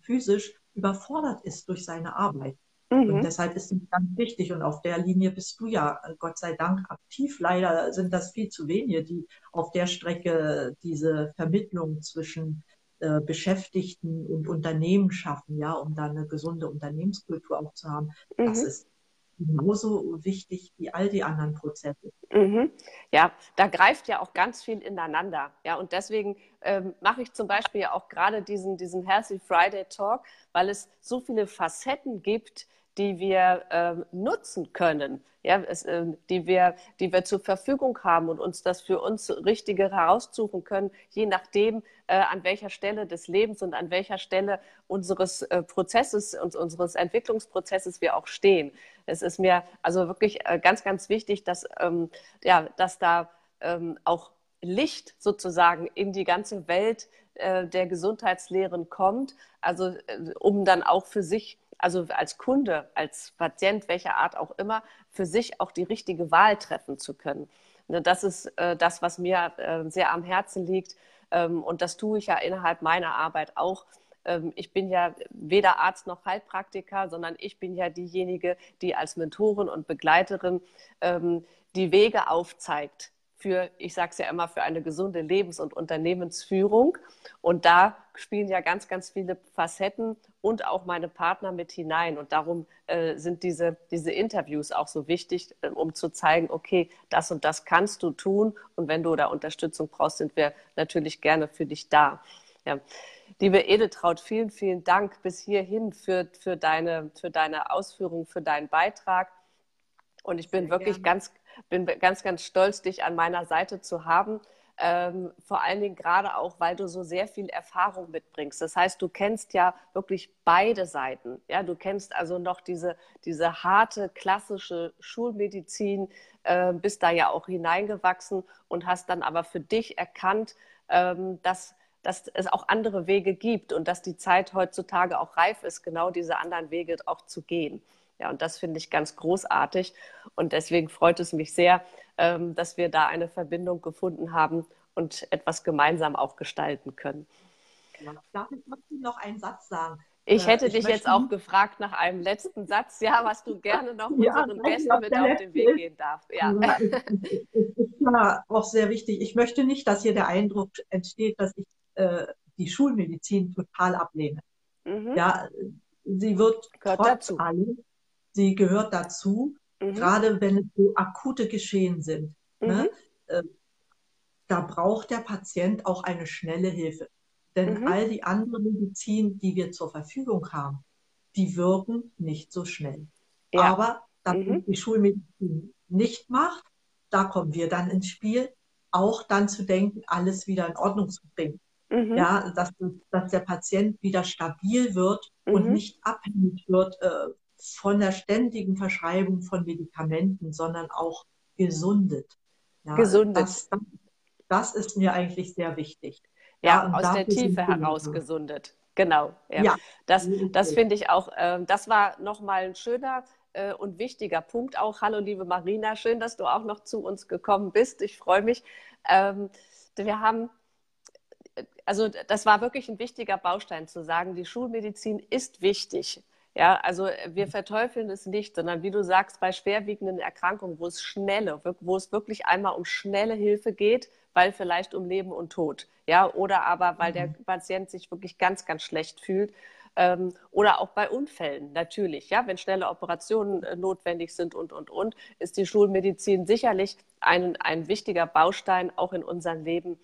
physisch überfordert ist durch seine Arbeit. Mhm. Und deshalb ist es ganz wichtig. Und auf der Linie bist du ja, Gott sei Dank, aktiv. Leider sind das viel zu wenige, die auf der Strecke diese Vermittlung zwischen äh, Beschäftigten und Unternehmen schaffen, ja, um da eine gesunde Unternehmenskultur auch zu haben. Mhm. Das ist genauso wichtig wie all die anderen Prozesse. Mhm. Ja, da greift ja auch ganz viel ineinander. Ja, und deswegen ähm, mache ich zum Beispiel ja auch gerade diesen, diesen Healthy Friday Talk, weil es so viele Facetten gibt, die wir ähm, nutzen können, ja, es, äh, die, wir, die wir zur Verfügung haben und uns das für uns Richtige heraussuchen können, je nachdem, äh, an welcher Stelle des Lebens und an welcher Stelle unseres äh, Prozesses und unseres Entwicklungsprozesses wir auch stehen. Es ist mir also wirklich äh, ganz, ganz wichtig, dass, ähm, ja, dass da ähm, auch Licht sozusagen in die ganze Welt äh, der Gesundheitslehren kommt, also äh, um dann auch für sich also als Kunde, als Patient, welcher Art auch immer, für sich auch die richtige Wahl treffen zu können. Ne, das ist äh, das, was mir äh, sehr am Herzen liegt. Ähm, und das tue ich ja innerhalb meiner Arbeit auch. Ähm, ich bin ja weder Arzt noch Heilpraktiker, sondern ich bin ja diejenige, die als Mentorin und Begleiterin ähm, die Wege aufzeigt, für, ich sage es ja immer, für eine gesunde Lebens- und Unternehmensführung. Und da spielen ja ganz, ganz viele Facetten und auch meine Partner mit hinein. Und darum äh, sind diese, diese Interviews auch so wichtig, äh, um zu zeigen, okay, das und das kannst du tun. Und wenn du da Unterstützung brauchst, sind wir natürlich gerne für dich da. Ja. Liebe Edeltraut, vielen, vielen Dank bis hierhin für, für, deine, für deine Ausführung, für deinen Beitrag. Und ich bin Sehr wirklich gerne. ganz, bin ganz, ganz stolz, dich an meiner Seite zu haben. Ähm, vor allen Dingen gerade auch, weil du so sehr viel Erfahrung mitbringst. Das heißt, du kennst ja wirklich beide Seiten. Ja, du kennst also noch diese, diese harte, klassische Schulmedizin, äh, bist da ja auch hineingewachsen und hast dann aber für dich erkannt, ähm, dass dass es auch andere Wege gibt und dass die Zeit heutzutage auch reif ist, genau diese anderen Wege auch zu gehen. Ja, und das finde ich ganz großartig. Und deswegen freut es mich sehr, ähm, dass wir da eine Verbindung gefunden haben und etwas gemeinsam auch gestalten können. Ja, darf ich trotzdem noch einen Satz sagen? Ich äh, hätte ich dich jetzt auch gefragt nach einem letzten Satz, ja, was du gerne noch unseren ja, Gästen mit auf den Weg gehen darfst. Ja. ja auch sehr wichtig. Ich möchte nicht, dass hier der Eindruck entsteht, dass ich äh, die Schulmedizin total ablehne. Mhm. Ja, sie wird Gehört trotz dazu. allem sie gehört dazu, mhm. gerade wenn es so akute Geschehen sind. Ne? Mhm. Ne? Da braucht der Patient auch eine schnelle Hilfe. Denn mhm. all die anderen Medizin, die wir zur Verfügung haben, die wirken nicht so schnell. Ja. Aber das, mhm. die Schulmedizin nicht macht, da kommen wir dann ins Spiel, auch dann zu denken, alles wieder in Ordnung zu bringen. Mhm. Ja, dass, dass der Patient wieder stabil wird und mhm. nicht abhängig wird äh, von der ständigen Verschreibung von Medikamenten, sondern auch gesundet. Ja, gesundet. Das, das, ist mir eigentlich sehr wichtig. Ja, ja aus der Tiefe heraus gesundet. Genau. Ja. ja. Das, das finde ich auch, äh, das war nochmal ein schöner äh, und wichtiger Punkt auch. Hallo, liebe Marina, schön, dass du auch noch zu uns gekommen bist. Ich freue mich. Ähm, wir haben also das war wirklich ein wichtiger Baustein zu sagen, die Schulmedizin ist wichtig. Ja, also äh, wir verteufeln es nicht, sondern wie du sagst, bei schwerwiegenden Erkrankungen, wo es schnelle, wo es wirklich einmal um schnelle Hilfe geht, weil vielleicht um Leben und Tod, ja, oder aber weil der mhm. Patient sich wirklich ganz, ganz schlecht fühlt. Ähm, oder auch bei Unfällen natürlich, ja, wenn schnelle Operationen äh, notwendig sind und, und, und, ist die Schulmedizin sicherlich ein, ein wichtiger Baustein auch in unserem Leben,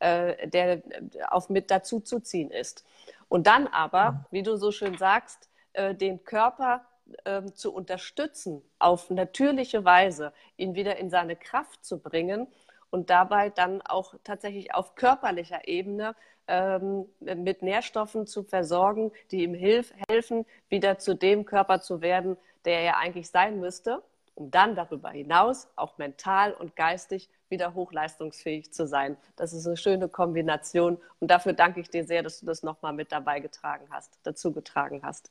äh, der äh, auf mit dazu zu ziehen ist. Und dann aber, wie du so schön sagst, äh, den Körper äh, zu unterstützen, auf natürliche Weise ihn wieder in seine Kraft zu bringen und dabei dann auch tatsächlich auf körperlicher Ebene ähm, mit Nährstoffen zu versorgen, die ihm hilf helfen, wieder zu dem Körper zu werden, der er eigentlich sein müsste, um dann darüber hinaus auch mental und geistig wieder hochleistungsfähig zu sein. Das ist eine schöne Kombination und dafür danke ich dir sehr, dass du das nochmal mit dabei getragen hast, dazu getragen hast.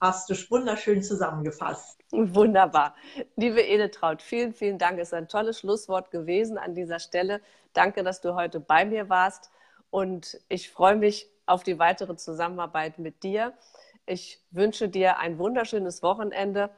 Hast du wunderschön zusammengefasst. Wunderbar. Liebe Edeltraut, vielen, vielen Dank. Es ist ein tolles Schlusswort gewesen an dieser Stelle. Danke, dass du heute bei mir warst. Und ich freue mich auf die weitere Zusammenarbeit mit dir. Ich wünsche dir ein wunderschönes Wochenende.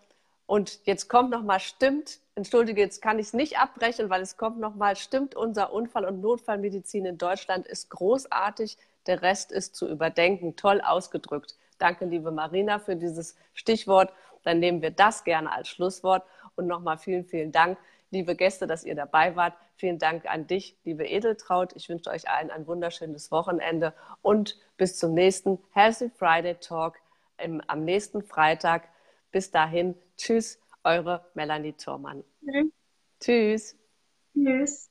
Und jetzt kommt nochmal, stimmt, entschuldige, jetzt kann ich es nicht abbrechen, weil es kommt nochmal, stimmt, unser Unfall- und Notfallmedizin in Deutschland ist großartig. Der Rest ist zu überdenken. Toll ausgedrückt. Danke, liebe Marina, für dieses Stichwort. Dann nehmen wir das gerne als Schlusswort. Und nochmal vielen, vielen Dank, liebe Gäste, dass ihr dabei wart. Vielen Dank an dich, liebe Edeltraut. Ich wünsche euch allen ein wunderschönes Wochenende und bis zum nächsten Healthy Friday Talk im, am nächsten Freitag. Bis dahin, tschüss, eure Melanie Thormann. Mhm. Tschüss. Tschüss.